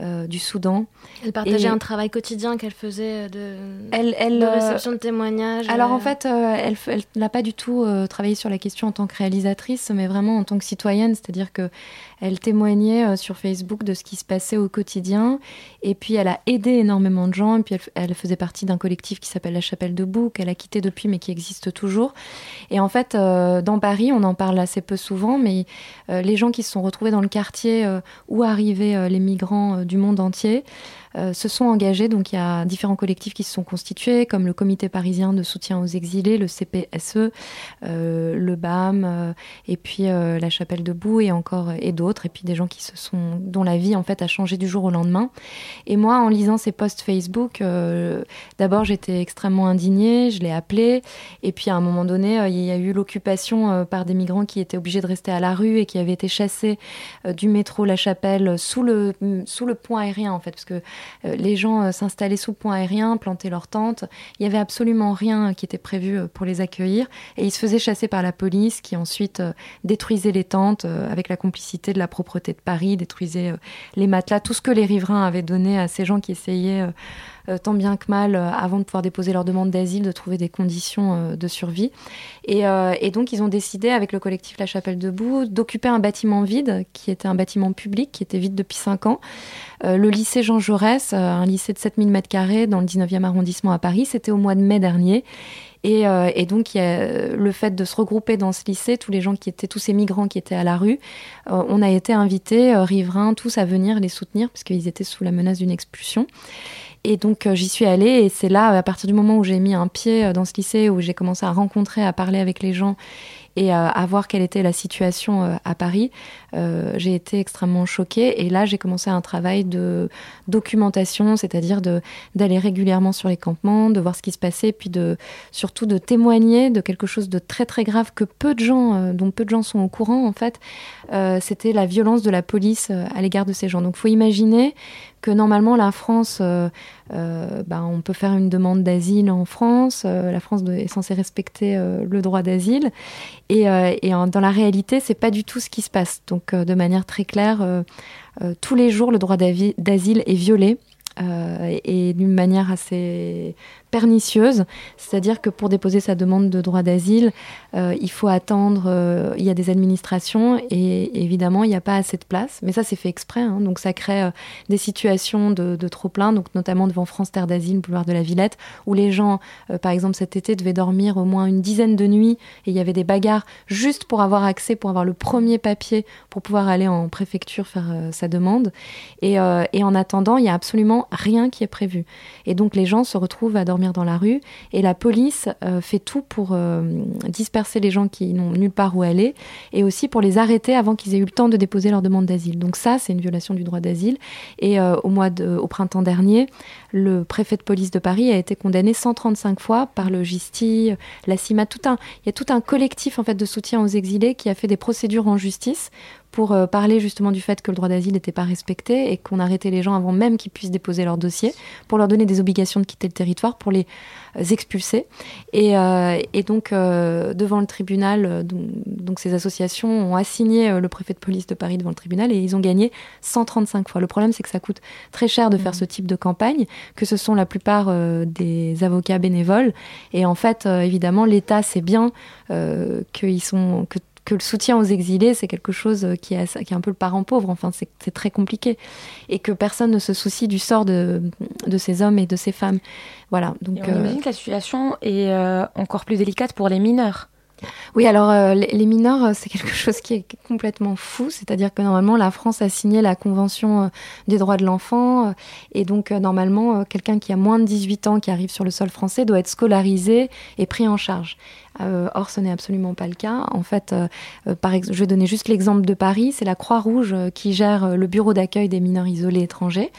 euh, du Soudan. Elle partageait Et- un travail quotidien qu'elle faisait de, Elle, elle, de euh, réception de témoignages. alors euh, en fait, euh, elle elle n'a pas du tout euh, travaillé sur la question en tant que réalisatrice, mais vraiment en tant que citoyenne, c'est-à-dire que elle témoignait euh, sur Facebook de ce qui se passait au quotidien, et puis elle a aidé énormément de gens, et puis elle, faisait partie d'un collectif qui s'appelle La Chapelle Debout, qu'elle a quitté depuis, mais qui existe toujours. Et en fait, euh, dans Paris, on en parle assez peu souvent, mais euh, les gens qui se sont retrouvés dans le quartier où arrivaient les migrants du monde entier, euh, se sont engagés. Donc il y a différents collectifs qui se sont constitués, comme le Comité parisien de soutien aux exilés, le CPSE, euh, le BAM, euh, et puis la Chapelle Debout et encore et d'autres, et puis des gens qui se sont dont la vie en fait a changé du jour au lendemain. Et moi, en lisant ces posts Facebook, d'abord j'étais extrêmement indignée, je l'ai appelé, et puis à un moment donné, il y a eu l'occupation par des migrants qui étaient obligés de rester à la rue et qui avaient été chassés du métro La Chapelle sous le sous le pont aérien en fait, parce que les gens euh, s'installaient sous pont aérien, plantaient leurs tentes. Il n'y avait absolument rien qui était prévu euh, pour les accueillir. Et ils se faisaient chasser par la police qui ensuite euh, détruisait les tentes euh, avec la complicité de la propreté de Paris, détruisait euh, les matelas, tout ce que les riverains avaient donné à ces gens qui essayaient euh, euh, tant bien que mal, euh, avant de pouvoir déposer leur demande d'asile, de trouver des conditions euh, de survie. Et, euh, donc, ils ont décidé, avec le collectif La Chapelle Debout, d'occuper un bâtiment vide, qui était un bâtiment public, qui était vide depuis 5 ans. Euh, le lycée Jean Jaurès, euh, un lycée de 7000 m2 dans le 19e arrondissement à Paris, c'était au mois de mai dernier. Et, euh, donc, euh, le fait de se regrouper dans ce lycée, tous les gens qui étaient, tous ces migrants qui étaient à la rue, euh, on a été invités, euh, riverains, tous à venir les soutenir, parce qu'ils étaient sous la menace d'une expulsion. Et donc, euh, j'y suis allée, et c'est là, à partir du moment où j'ai mis un pied euh, dans ce lycée, où j'ai commencé à rencontrer, à parler avec les gens, et à voir quelle était la situation euh, à Paris, euh, j'ai été extrêmement choquée. Et là, j'ai commencé un travail de documentation, c'est-à-dire d'aller régulièrement sur les campements, de voir ce qui se passait, puis de surtout de témoigner de quelque chose de très très grave que peu de gens, euh, dont peu de gens sont au courant en fait. C'était la violence de la police à l'égard de ces gens. Donc, faut imaginer que normalement la France, bah, on peut faire une demande d'asile en France. la France est censée respecter le droit d'asile. Et, euh, et en- dans la réalité, c'est pas du tout ce qui se passe. Donc, euh, de manière très claire, euh, euh, tous les jours, le droit d'asile est violé. euh, et d'une manière assez pernicieuse, c'est-à-dire que pour déposer sa demande de droit d'asile, euh, il faut attendre, euh, il y a des administrations et évidemment il n'y a pas assez de place, mais ça c'est fait exprès, hein, donc ça crée euh, des situations de, de trop plein, donc notamment devant France Terre d'Asile, boulevard de la Villette, où les gens, par exemple cet été, devaient dormir au moins une dizaine de nuits et il y avait des bagarres juste pour avoir accès, pour avoir le premier papier pour pouvoir aller en préfecture faire sa demande. Et, et en attendant, il n'y a absolument rien qui est prévu. Et donc les gens se retrouvent à dormir dans la rue et la police euh, fait tout pour euh, disperser les gens qui n'ont nulle part où aller et aussi pour les arrêter avant qu'ils aient eu le temps de déposer leur demande d'asile. Donc ça, c'est une violation du droit d'asile. Et euh, au printemps dernier, le préfet de police de Paris a été condamné 135 fois par le GISTI, la CIMA, il y a tout un collectif en fait de soutien aux exilés qui a fait des procédures en justice pour euh, parler justement du fait que le droit d'asile n'était pas respecté et qu'on arrêtait les gens avant même qu'ils puissent déposer leur dossier, pour leur donner des obligations de quitter le territoire, pour les euh, expulser. Et, euh, et donc, euh, devant le tribunal, donc, donc ces associations ont assigné le préfet de police de Paris devant le tribunal et ils ont gagné 135 fois. Le problème, c'est que ça coûte très cher de faire ce type de campagne, que ce sont la plupart euh, des avocats bénévoles. Et en fait, évidemment, l'État sait bien qu'ils sont que que le soutien aux exilés, c'est quelque chose qui est, assez- qui est un peu le parent pauvre, enfin c'est très compliqué, et que personne ne se soucie du sort de, de ces hommes et de ces femmes. Voilà, donc... Et on euh, imagine que la situation est euh, encore plus délicate pour les mineurs. Oui, alors euh, les, les mineurs, euh, c'est quelque chose qui est complètement fou. C'est-à-dire que normalement, la France a signé la Convention euh, des droits de l'enfant. et donc, normalement, quelqu'un qui a moins de 18 ans qui arrive sur le sol français doit être scolarisé et pris en charge. Or, ce n'est absolument pas le cas. En fait, je vais donner juste l'exemple de Paris. C'est la Croix-Rouge qui gère le bureau d'accueil des mineurs isolés étrangers.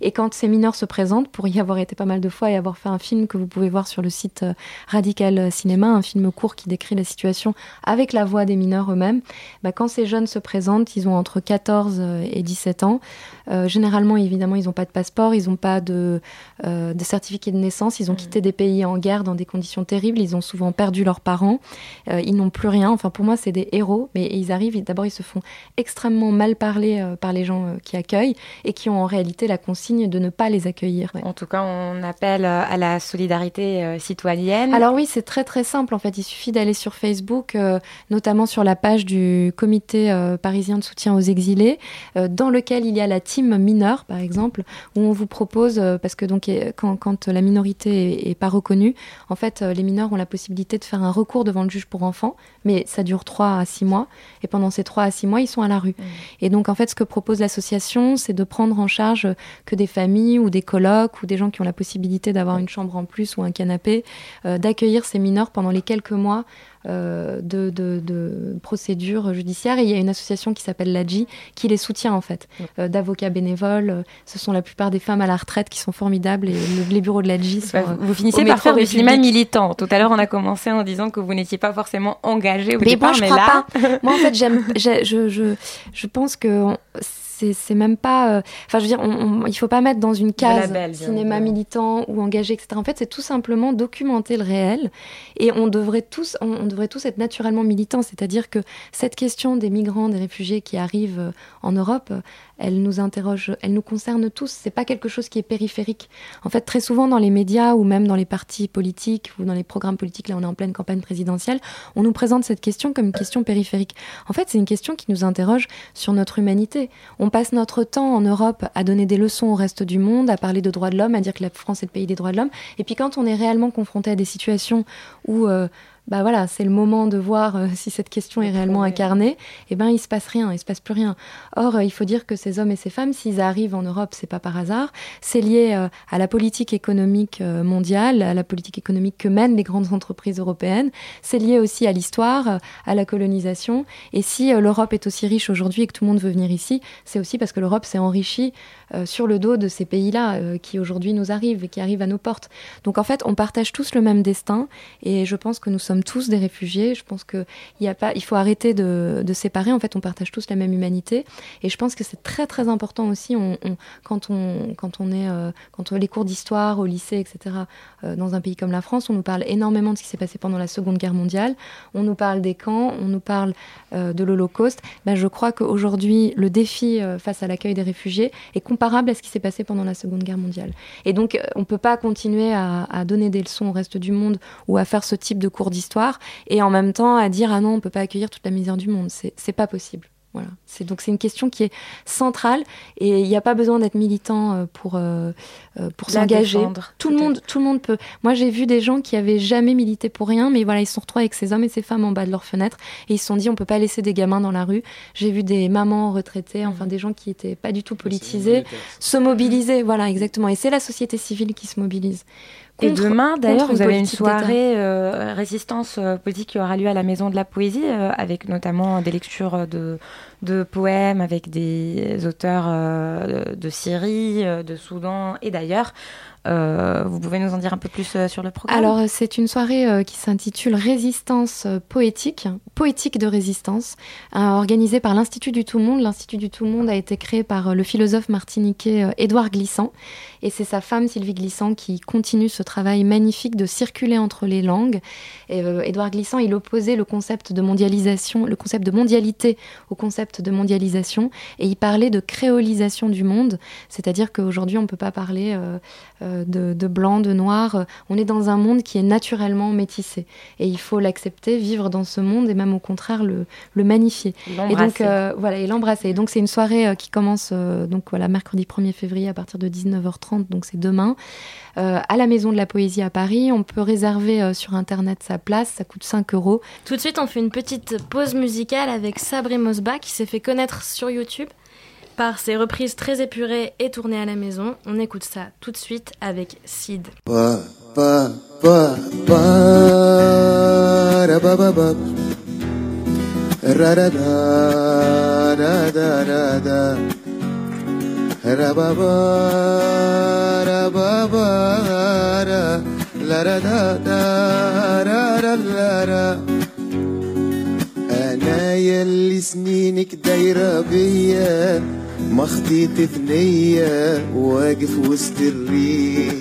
Et quand ces mineurs se présentent, pour y avoir été pas mal de fois et avoir fait un film que vous pouvez voir sur le site Radical Cinéma, un film court qui décrit la situation avec la voix des mineurs eux-mêmes, bah, quand ces jeunes se présentent, ils ont entre 14 euh, et 17 ans. Euh, généralement, évidemment, ils n'ont pas de passeport, ils n'ont pas de, euh, de certificat de naissance, ils ont quitté des pays en guerre dans des conditions terribles, ils ont souvent perdu leurs parents, euh, ils n'ont plus rien. Enfin, pour moi, c'est des héros, mais ils arrivent, d'abord, ils se font extrêmement mal parler par les gens qui accueillent et qui ont en réalité la consigne de ne pas les accueillir. Ouais. En tout cas, on appelle à la solidarité citoyenne. Alors oui, c'est très très simple en fait. Il suffit d'aller sur Facebook, euh, notamment sur la page du comité euh, parisien de soutien aux exilés, euh, dans lequel il y a la team mineure par exemple, où on vous propose, parce que donc quand, quand la minorité est, est pas reconnue, en fait les mineurs ont la possibilité de faire un recours devant le juge pour enfants, mais ça dure 3 à 6 mois, et pendant ces 3 à 6 mois, ils sont à la rue. Et donc en fait, ce que propose l'association, c'est de prendre en charge que des familles ou des colocs ou des gens qui ont la possibilité d'avoir une chambre en plus ou un canapé, euh, d'accueillir ces mineurs pendant les quelques mois de, de, de procédures judiciaires. Et il y a une association qui s'appelle l'ADJI qui les soutient en fait, euh, d'avocats bénévoles. Euh, Ce sont la plupart des femmes à la retraite qui sont formidables et le- les bureaux de l'ADJI sont... Bah, euh, vous, vous finissez au par faire du cinéma République. militant. Tout à l'heure, on a commencé en disant que vous n'étiez pas forcément engagé au Mais départ, moi, je mais crois là, pas. Moi, en fait, j'aime, j'ai- je, je, je pense que on- c'est même pas. euh, Enfin, je veux dire, on, on- il faut pas mettre dans une case label, cinéma militant ou engagé, etc. En fait, c'est tout simplement documenter le réel, et on devrait tous, on, on devrait tous être naturellement militants. C'est-à-dire que cette question des migrants, des réfugiés qui arrivent euh, en Europe, euh, elle nous interroge, elle nous concerne tous. C'est pas quelque chose qui est périphérique. En fait, très souvent dans les médias ou même dans les partis politiques ou dans les programmes politiques, là on est en pleine campagne présidentielle, on nous présente cette question comme une question périphérique. En fait, c'est une question qui nous interroge sur notre humanité. On passe notre temps en Europe à donner des leçons au reste du monde, à parler de droits de l'homme, à dire que la France est le pays des droits de l'homme. Et puis quand on est réellement confronté à des situations où euh, bah voilà, c'est le moment de voir euh, si cette question est réellement incarnée, et ben il se passe rien, il se passe plus rien. Or, euh, il faut dire que ces hommes et ces femmes, s'ils arrivent en Europe, c'est pas par hasard, c'est lié euh, à la politique économique mondiale, à la politique économique que mènent les grandes entreprises européennes, c'est lié aussi à l'histoire, à la colonisation. Et si l'Europe est aussi riche aujourd'hui et que tout le monde veut venir ici, c'est aussi parce que l'Europe s'est enrichie sur le dos de ces pays-là qui aujourd'hui nous arrivent et qui arrivent à nos portes. Donc en fait, on partage tous le même destin et je pense que nous sommes tous des réfugiés. Je pense que il y a pas, il faut arrêter de, séparer. En fait, on partage tous la même humanité et je pense que c'est très très important aussi quand on quand on est euh, quand on les cours d'histoire au lycée, etc. euh, dans un pays comme la France, on nous parle énormément de ce qui s'est passé pendant la Seconde Guerre mondiale. On nous parle des camps, on nous parle euh, de l'Holocauste. Ben, je crois qu'aujourd'hui, le défi face à l'accueil des réfugiés est comparable à ce qui s'est passé pendant la Seconde Guerre mondiale. Et donc, on peut pas continuer à donner des leçons au reste du monde ou à faire ce type de cours d'histoire et en même temps à dire ah non, on ne peut pas accueillir toute la misère du monde. C'est c'est pas possible. Voilà. C'est donc c'est une question qui est centrale et il n'y a pas besoin d'être militant euh, pour euh, euh, pour s'engager. Tout le monde tout le monde peut. Moi j'ai vu des gens qui avaient jamais milité pour rien, mais voilà ils se sont retrouvés avec ces hommes et ces femmes en bas de leur fenêtre et ils se sont dit on peut pas laisser des gamins dans la rue. J'ai vu des mamans retraitées, enfin des gens qui étaient pas du tout politisés se mobiliser. Voilà exactement. Et c'est la société civile qui se mobilise. Et demain, d'ailleurs, vous avez une soirée euh, résistance euh, politique qui aura lieu à la Maison de la Poésie, euh, avec notamment des lectures de, de poèmes avec des auteurs euh, de, de Syrie, euh, de Soudan et d'ailleurs. Euh, vous pouvez nous en dire un peu plus euh, sur le programme? Alors, euh, c'est une soirée qui s'intitule Résistance poétique, poétique de résistance, organisée par l'Institut du Tout-Monde. L'Institut du Tout-Monde a été créé par le philosophe martiniquais Édouard Glissant. Et c'est sa femme, Sylvie Glissant, qui continue ce travail magnifique de circuler entre les langues. Et, Édouard Glissant, il opposait le concept de mondialisation, le concept de mondialité au concept de mondialisation. Et il parlait de créolisation du monde. C'est-à-dire qu'aujourd'hui, on ne peut pas parler de, de blanc, de noir. On est dans un monde qui est naturellement métissé. Et il faut l'accepter, vivre dans ce monde et même au contraire le, le magnifier. Et donc L'embrasser. euh, voilà, et l'embrasser. Et donc c'est une soirée euh, qui commence euh, donc voilà mercredi 1er février à partir de 19h30, donc c'est demain, euh, à la Maison de la Poésie à Paris. On peut réserver euh, sur internet sa place, ça coûte 5 euros. Tout de suite, on fait une petite pause musicale avec Sabri Mosba qui s'est fait connaître sur YouTube par ses reprises très épurées et tournées à la maison. On écoute ça tout de suite avec Sid. Ba, ba, ba, ba, ra, ba, ba, ba. Ra, ra, da, ra, da, ra, da. Ra, ba, ba, ra, ba, ba, ra. La, ra, da, da, ra, ra, la, ra. أنا يلي سنينك دايرة بيا ما خديت ثنية واقف وسط الريح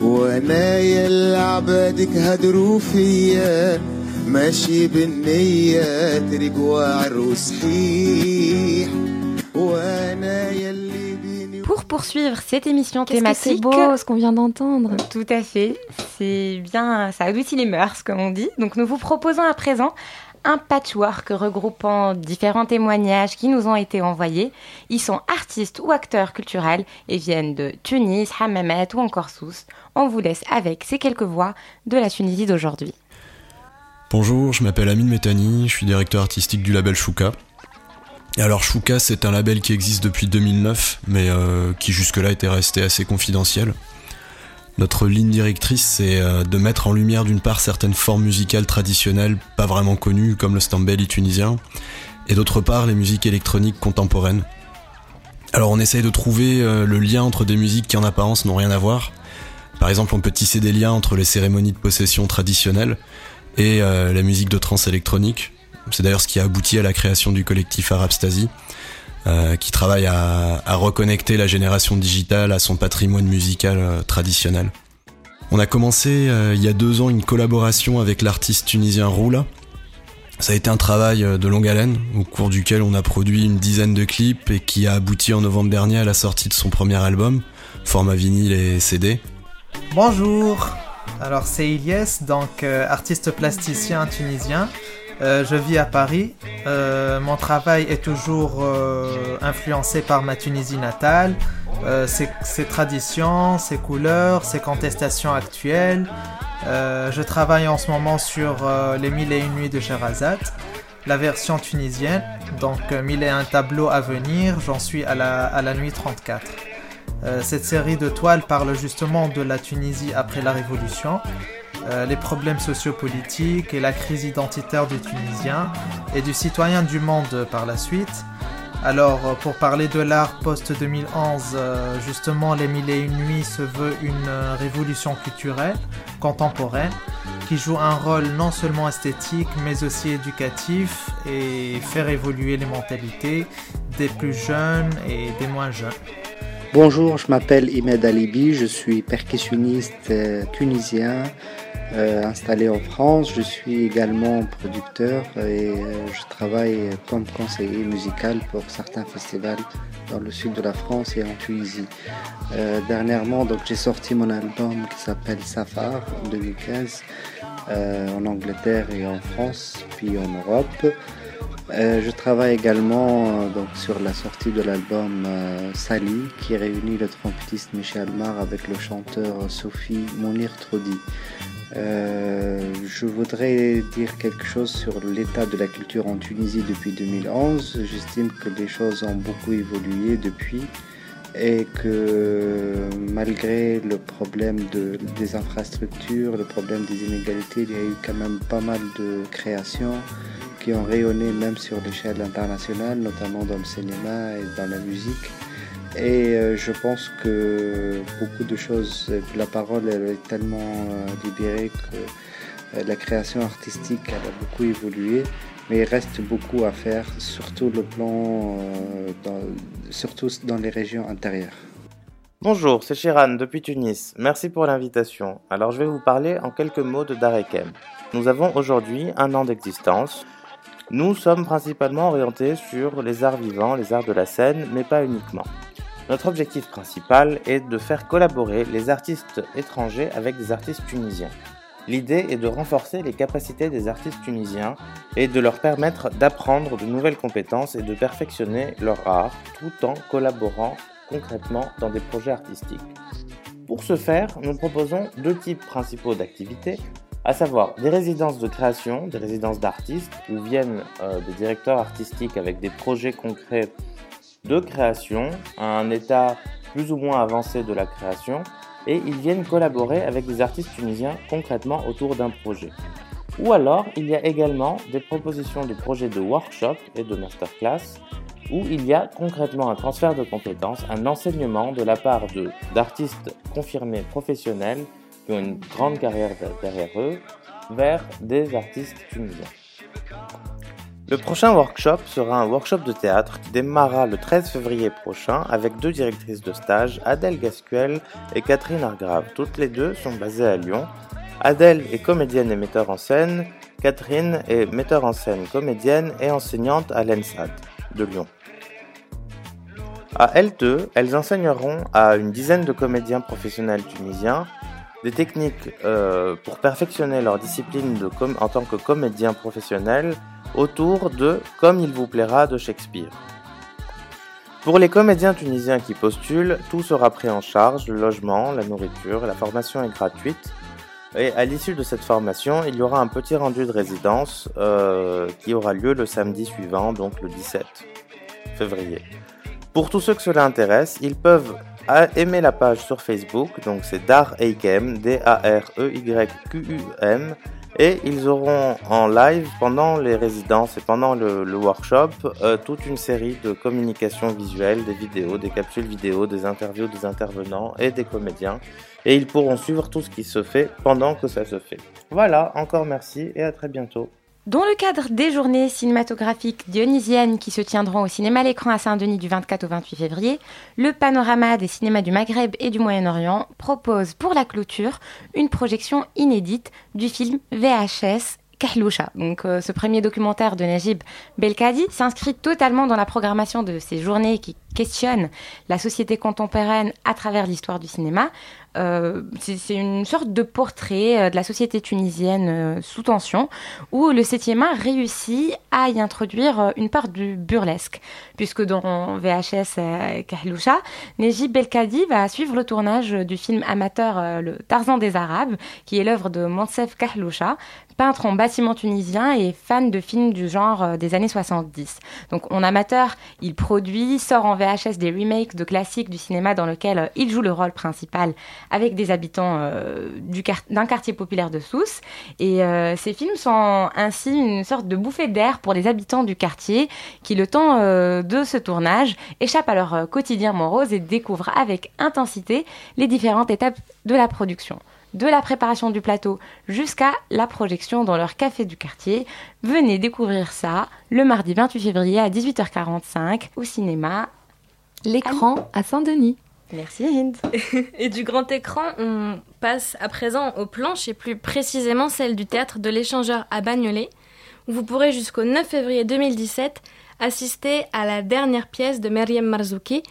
وانا يلي عبادك هدروا فيا ماشي بالنية طريق واعر وصحيح وانا يلي بيني Pour poursuivre cette émission Qu'est-ce que c'est thématique, beau ce qu'on vient d'entendre. Tout à fait. C'est bien, ça adoucit les mœurs, comme on dit. Donc, nous vous proposons à présent un patchwork regroupant différents témoignages qui nous ont été envoyés. Ils sont artistes ou acteurs culturels et viennent de Tunis, Hammamet ou encore Sousse. On vous laisse avec ces quelques voix de la Tunisie d'aujourd'hui. Bonjour, je m'appelle Amine Metani, je suis directeur artistique du label. Et alors Shuka, c'est un label qui existe depuis 2009, mais euh, qui jusque-là était resté assez confidentiel. Notre ligne directrice, c'est euh, de mettre en lumière d'une part certaines formes musicales traditionnelles pas vraiment connues, comme le stambeli tunisien, et d'autre part les musiques électroniques contemporaines. Alors on essaye de trouver euh, le lien entre des musiques qui en apparence n'ont rien à voir. Par exemple, on peut tisser des liens entre les cérémonies de possession traditionnelles et euh, la musique de trance électronique. C'est d'ailleurs ce qui a abouti à la création du collectif Arabstasy. Euh, qui travaille à, reconnecter la génération digitale à son patrimoine musical euh, traditionnel. On a commencé euh, il y a deux ans une collaboration avec l'artiste tunisien Roula. Ça a été un travail de longue haleine, au cours duquel on a produit une dizaine de clips et qui a abouti en novembre dernier à la sortie de son premier album, format vinyle et CD. Bonjour, alors c'est Ilyes, donc artiste plasticien tunisien. Euh, je vis à Paris. Euh, mon travail est toujours euh, influencé par ma Tunisie natale, ses, traditions, ses couleurs, ses contestations actuelles. je travaille en ce moment sur Les Mille et une nuits de Sherazade, la version tunisienne. Donc Mille et un tableaux à venir, j'en suis à la, à la nuit 34. cette série de toiles parle justement de la Tunisie après la Révolution. Euh, les problèmes sociopolitiques et la crise identitaire des Tunisiens et du citoyen du monde par la suite. Alors, euh, pour parler de l'art post-2011, euh, justement, Les Mille et Une Nuits se veut une révolution culturelle, contemporaine, qui joue un rôle non seulement esthétique, mais aussi éducatif et faire évoluer les mentalités des plus jeunes et des moins jeunes. Bonjour, je m'appelle Imed Alibi, je suis percussionniste tunisien. Euh, installé en France. Je suis également producteur et euh, je travaille comme conseiller musical pour certains festivals dans le sud de la France et en Tunisie. Euh, dernièrement, donc j'ai sorti mon album qui s'appelle Safar en 2015 en Angleterre et en France, puis en Europe. Je travaille également donc sur la sortie de l'album Sally qui réunit le trompettiste Michel Mar avec le chanteur Sophie Mounir Trodi. Euh, je voudrais dire quelque chose sur l'état de la culture en Tunisie depuis 2011. J'estime que les choses ont beaucoup évolué depuis et que malgré le problème de, des infrastructures, le problème des inégalités, il y a eu quand même pas mal de créations qui ont rayonné même sur l'échelle internationale, notamment dans le cinéma et dans la musique. Et euh, je pense que beaucoup de choses, la parole elle est tellement euh, libérée que euh, la création artistique elle a beaucoup évolué, mais il reste beaucoup à faire, surtout le plan, dans, surtout dans les régions intérieures. Bonjour, c'est Chiran depuis Tunis. Merci pour l'invitation. Alors je vais vous parler en quelques mots de Darekem. Nous avons aujourd'hui un an d'existence. Nous sommes principalement orientés sur les arts vivants, les arts de la scène, mais pas uniquement. Notre objectif principal est de faire collaborer les artistes étrangers avec des artistes tunisiens. L'idée est de renforcer les capacités des artistes tunisiens et de leur permettre d'apprendre de nouvelles compétences et de perfectionner leur art tout en collaborant concrètement dans des projets artistiques. Pour ce faire, nous proposons deux types principaux d'activités, à savoir des résidences de création, des résidences d'artistes, où viennent euh, des directeurs artistiques avec des projets concrets de création, à un état plus ou moins avancé de la création, et ils viennent collaborer avec des artistes tunisiens concrètement autour d'un projet. Ou alors, il y a également des propositions de projets de workshop et de masterclass, où il y a concrètement un transfert de compétences, un enseignement de la part d'artistes confirmés professionnels une grande carrière derrière eux, vers des artistes tunisiens. Le prochain workshop sera un workshop de théâtre qui démarrera le 13 février prochain avec deux directrices de stage, Adèle Gasquel et Catherine Argrave. Toutes les deux sont basées à Lyon. Adèle est comédienne et metteur en scène, Catherine est metteur en scène, comédienne et enseignante à l'ENSAD de Lyon. À elles deux, elles enseigneront à une dizaine de comédiens professionnels tunisiens des techniques euh, pour perfectionner leur discipline en tant que comédien professionnel autour de Comme il vous plaira de Shakespeare. Pour les comédiens tunisiens qui postulent, tout sera pris en charge, le logement, la nourriture, la formation est gratuite. Et à l'issue de cette formation, il y aura un petit rendu de résidence euh, qui aura lieu le samedi suivant, donc le 17 février. Pour tous ceux que cela intéresse, ils peuvent aimer la page sur Facebook, donc c'est Dar D-A-R-E-Y-Q-U-M, et ils auront en live pendant les résidences et pendant le, workshop euh, toute une série de communications visuelles, des vidéos, des capsules vidéo, des interviews des intervenants et des comédiens. Et ils pourront suivre tout ce qui se fait pendant que ça se fait. Voilà, encore merci et à très bientôt. Dans le cadre des journées cinématographiques dionysiennes qui se tiendront au cinéma l'écran à Saint-Denis du 24 au 28 février, le panorama des cinémas du Maghreb et du Moyen-Orient propose pour la clôture une projection inédite du film VHS Kahloucha. Euh, ce premier documentaire de Najib Belkadi s'inscrit totalement dans la programmation de ces journées qui questionnent la société contemporaine à travers l'histoire du cinéma. Euh, c'est une sorte de portrait euh, de la société tunisienne euh, sous tension, où le 7e art réussit à y introduire euh, une part du burlesque, puisque dans VHS Kahloucha, Nejib Belkadi va suivre le tournage du film amateur Le Tarzan des Arabes, qui est l'œuvre de Monsef Kahloucha, peintre en bâtiment tunisien et fan de films du genre des années 70. Donc en amateur, il produit, sort en VHS des remakes de classiques du cinéma dans lequel il joue le rôle principal avec des habitants euh, d'un quartier populaire de Sousse. Et euh, ces films sont ainsi une sorte de bouffée d'air pour les habitants du quartier qui, le temps euh, de ce tournage, échappent à leur quotidien morose et découvrent avec intensité les différentes étapes de la production de la préparation du plateau jusqu'à la projection dans leur café du quartier. Venez découvrir ça le mardi 28 février à 18h45 au cinéma. L'écran à Saint-Denis. Merci Hind. Et du grand écran, on passe à présent aux planches et plus précisément celle du théâtre de l'échangeur à Bagnolet, où vous pourrez jusqu'au 9 février 2017 assister à la dernière pièce de Meriem Marzouki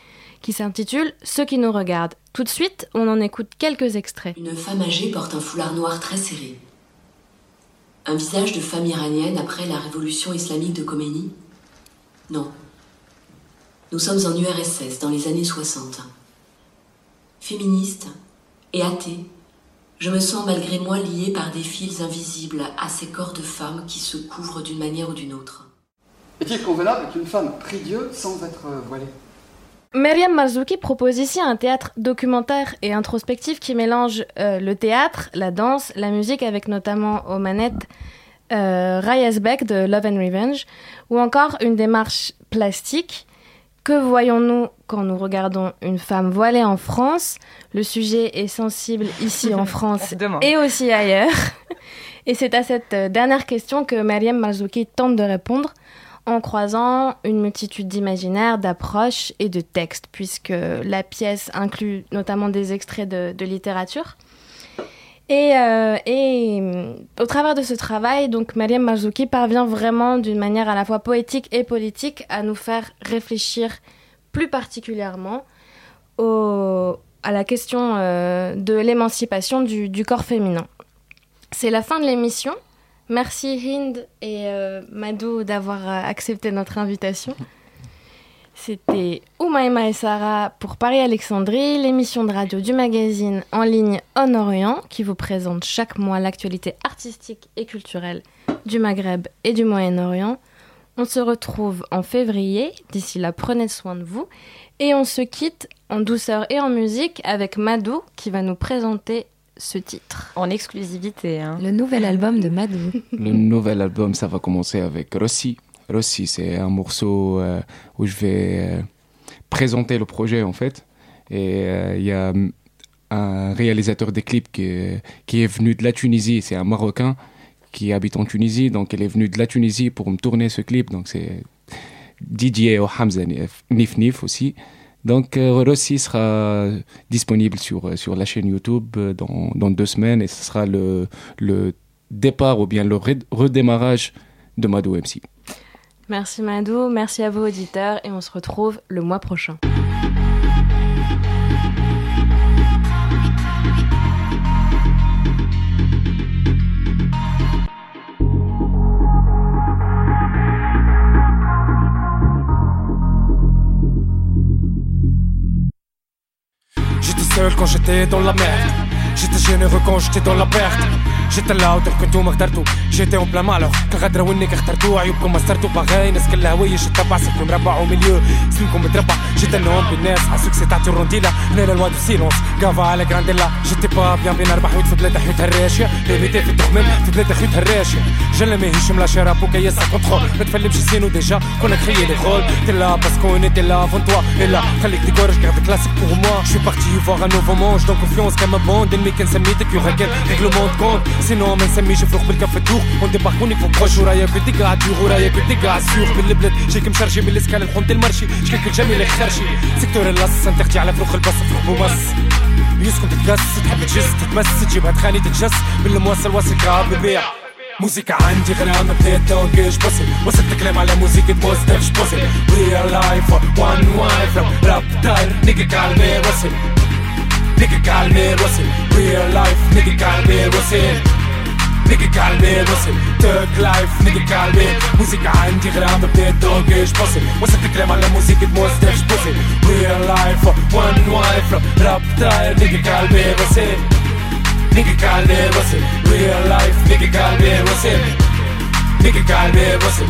qui s'intitule Ceux qui nous regardent. Tout de suite, on en écoute quelques extraits. Une femme âgée porte un foulard noir très serré. Un visage de femme iranienne après la révolution islamique de Khomeini? Non. Nous sommes en URSS dans les années 60. Féministe et athée, je me sens malgré moi liée par des fils invisibles à ces corps de femmes qui se couvrent d'une manière ou d'une autre. Est-il convenable qu'une femme prie Dieu sans être euh, voilée Myriam Marzouki propose ici un théâtre documentaire et introspectif qui mélange euh, le théâtre, la danse, la musique avec notamment aux manettes euh, Reyes Beck de Love and Revenge ou encore une démarche plastique. Que voyons-nous quand nous regardons une femme voilée en France? Le sujet est sensible ici en France et aussi ailleurs. Et c'est à cette euh, dernière question que Mariam Marzouki tente de répondre en croisant une multitude d'imaginaires, d'approches et de textes, puisque la pièce inclut notamment des extraits de, de littérature. Et, euh, euh, au travers de ce travail, donc Mariam Marzouki parvient vraiment d'une manière à la fois poétique et politique à nous faire réfléchir plus particulièrement à la question euh, de l'émancipation du, corps féminin. C'est la fin de l'émission. Merci Hind et Madou d'avoir accepté notre invitation. C'était Oumaima et Sarah pour Paris-Alexandrie, l'émission de radio du magazine en ligne En Orient qui vous présente chaque mois l'actualité artistique et culturelle du Maghreb et du Moyen-Orient. On se retrouve en février. D'ici là, prenez soin de vous. Et on se quitte en douceur et en musique avec Madou qui va nous présenter ce titre. En exclusivité. hein. Le nouvel album de Madou. Le nouvel album, ça va commencer avec Rossi. Rossi, c'est un morceau euh, où je vais euh, présenter le projet en fait. Et euh, il y a un réalisateur des clips qui est, venu de la Tunisie, c'est un Marocain qui habite en Tunisie, donc il est venu de la Tunisie pour me tourner ce clip. Donc c'est DJ au Hamza Nif Nif aussi. Donc euh, Rossi sera disponible sur, sur la chaîne YouTube euh, dans, dans deux semaines et ce sera le, le départ ou bien le redémarrage de Madou MC. Merci Madou, merci à vous auditeurs et on se retrouve le mois prochain. J'étais seul quand j'étais dans la merde J'étais généreux quand j'étais dans la perte جيت اللاودر كنتو اخترتو جيتي اون بلا مالور كغدرة وينك اخترتو عيوبكم ما سترتو باغي ناس كلها هويش تتبع سلكم مربع ومليو سلمكم متربع جيت النوم بالناس عسوكسي تاعتي الرونديلا هنا الواد في سيلونس كافا على جرانديلا جيتي با بيان بين اربع حويت في ثلاثة حيوت هراشية ليميتي في التخمام في ثلاثة حيوت هراشية جل ما هيشم لا شراب وكيسا كونترول ما تفلمش سينو ديجا كنا كخيي لي رول تي لا باسكو اون ايتي لا فون توا الا خليك ديكور je garde classique pour moi Je suis parti voir un nouveau monde, je donne confiance comme un bond Ennemi كان سميتك يوغا كان règlement de compte سينو ما نسميش فروخ بالكف تدوخ وندبحكوني فوق وجه ورايا بديك عالديوغ ورايا بديك عالسيوخ بالبلاد جيك مشرجي من الاسكان لحومة المرشي شكلك الجميل يخرشي سيكتور اللاص تخجي على فروخ البص فروخ بومص يسكن تتقص تحب تجس تتمس تجيبها تخاني تتجس بالمواصل واصل كعب ببيع موسيقى عندي غنى بديت توقيش بصي وصلت الكلام على موسيقى موستفش بصي We are life one wife راب تاير نيجي كعلمي وصل نيجي كالمي وصل ريال لايف نيجي كالمي وصل نيجي كالمي وصل توك لايف نيجي كالمي موسيقى عندي غير ما بديت توقش بوسي وصلت كلام على موسيقى موز دفش بوسي ريال لايف وان وايف راب تاير نيجي كالمي وصل Nigga kalbe Russell Real life Nigga kalbe Russell Nigga kalbe Russell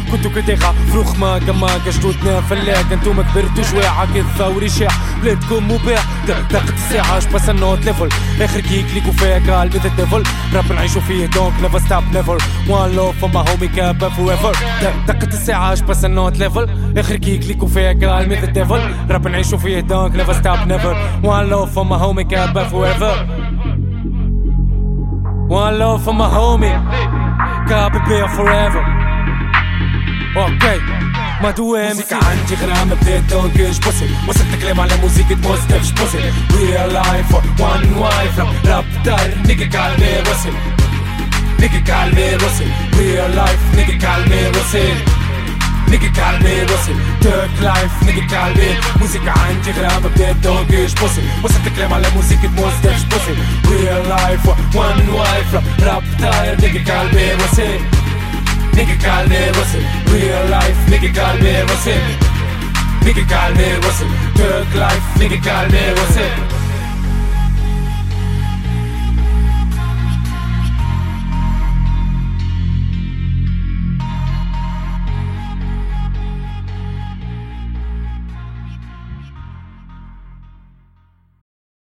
كنتو كديغا فروخ ما كما جدودنا فلاك انتوما كبرتو جواعة كي الثوري بلادكم مباع دقت الساعة جباس النوت ليفل آخر كيك ليكو فيها قال بيت الديفل راب نعيشو فيه. دونك نيفر ستوب نيفر وان لو فما هومي كابا فور ايفر دقت الساعة جباس النوت ليفل آخر كيك ليكو فيها قال بيت الديفل راب نعيشو فيه. دونك نيفر ستوب نيفر وان لو فما هومي كابا فور ايفر One love for my homie, God prepare forever. Okay. ما دوام موسيقى عندي غرام بديت توقش بوسي وصلت كلام على موسيقى موز دفش بوسي ريال لايف وان وايف راب راب داير نيجي كالمي وصل نيجي كالمي وصل ريال لايف نيجي كالمي وصل نيجي كالمي وصل توك لايف نيجي كالمي موسيقى عندي غرام بديت توقش بوسي وصلت كلام على موسيقى موز دفش بوسي ريال لايف وان وايف راب راب داير نيجي كالمي وصل Nigga kalbe Russell Real life Nigga kalbe Russell Nigga kalbe Russell Thug life Nigga kalbe Russell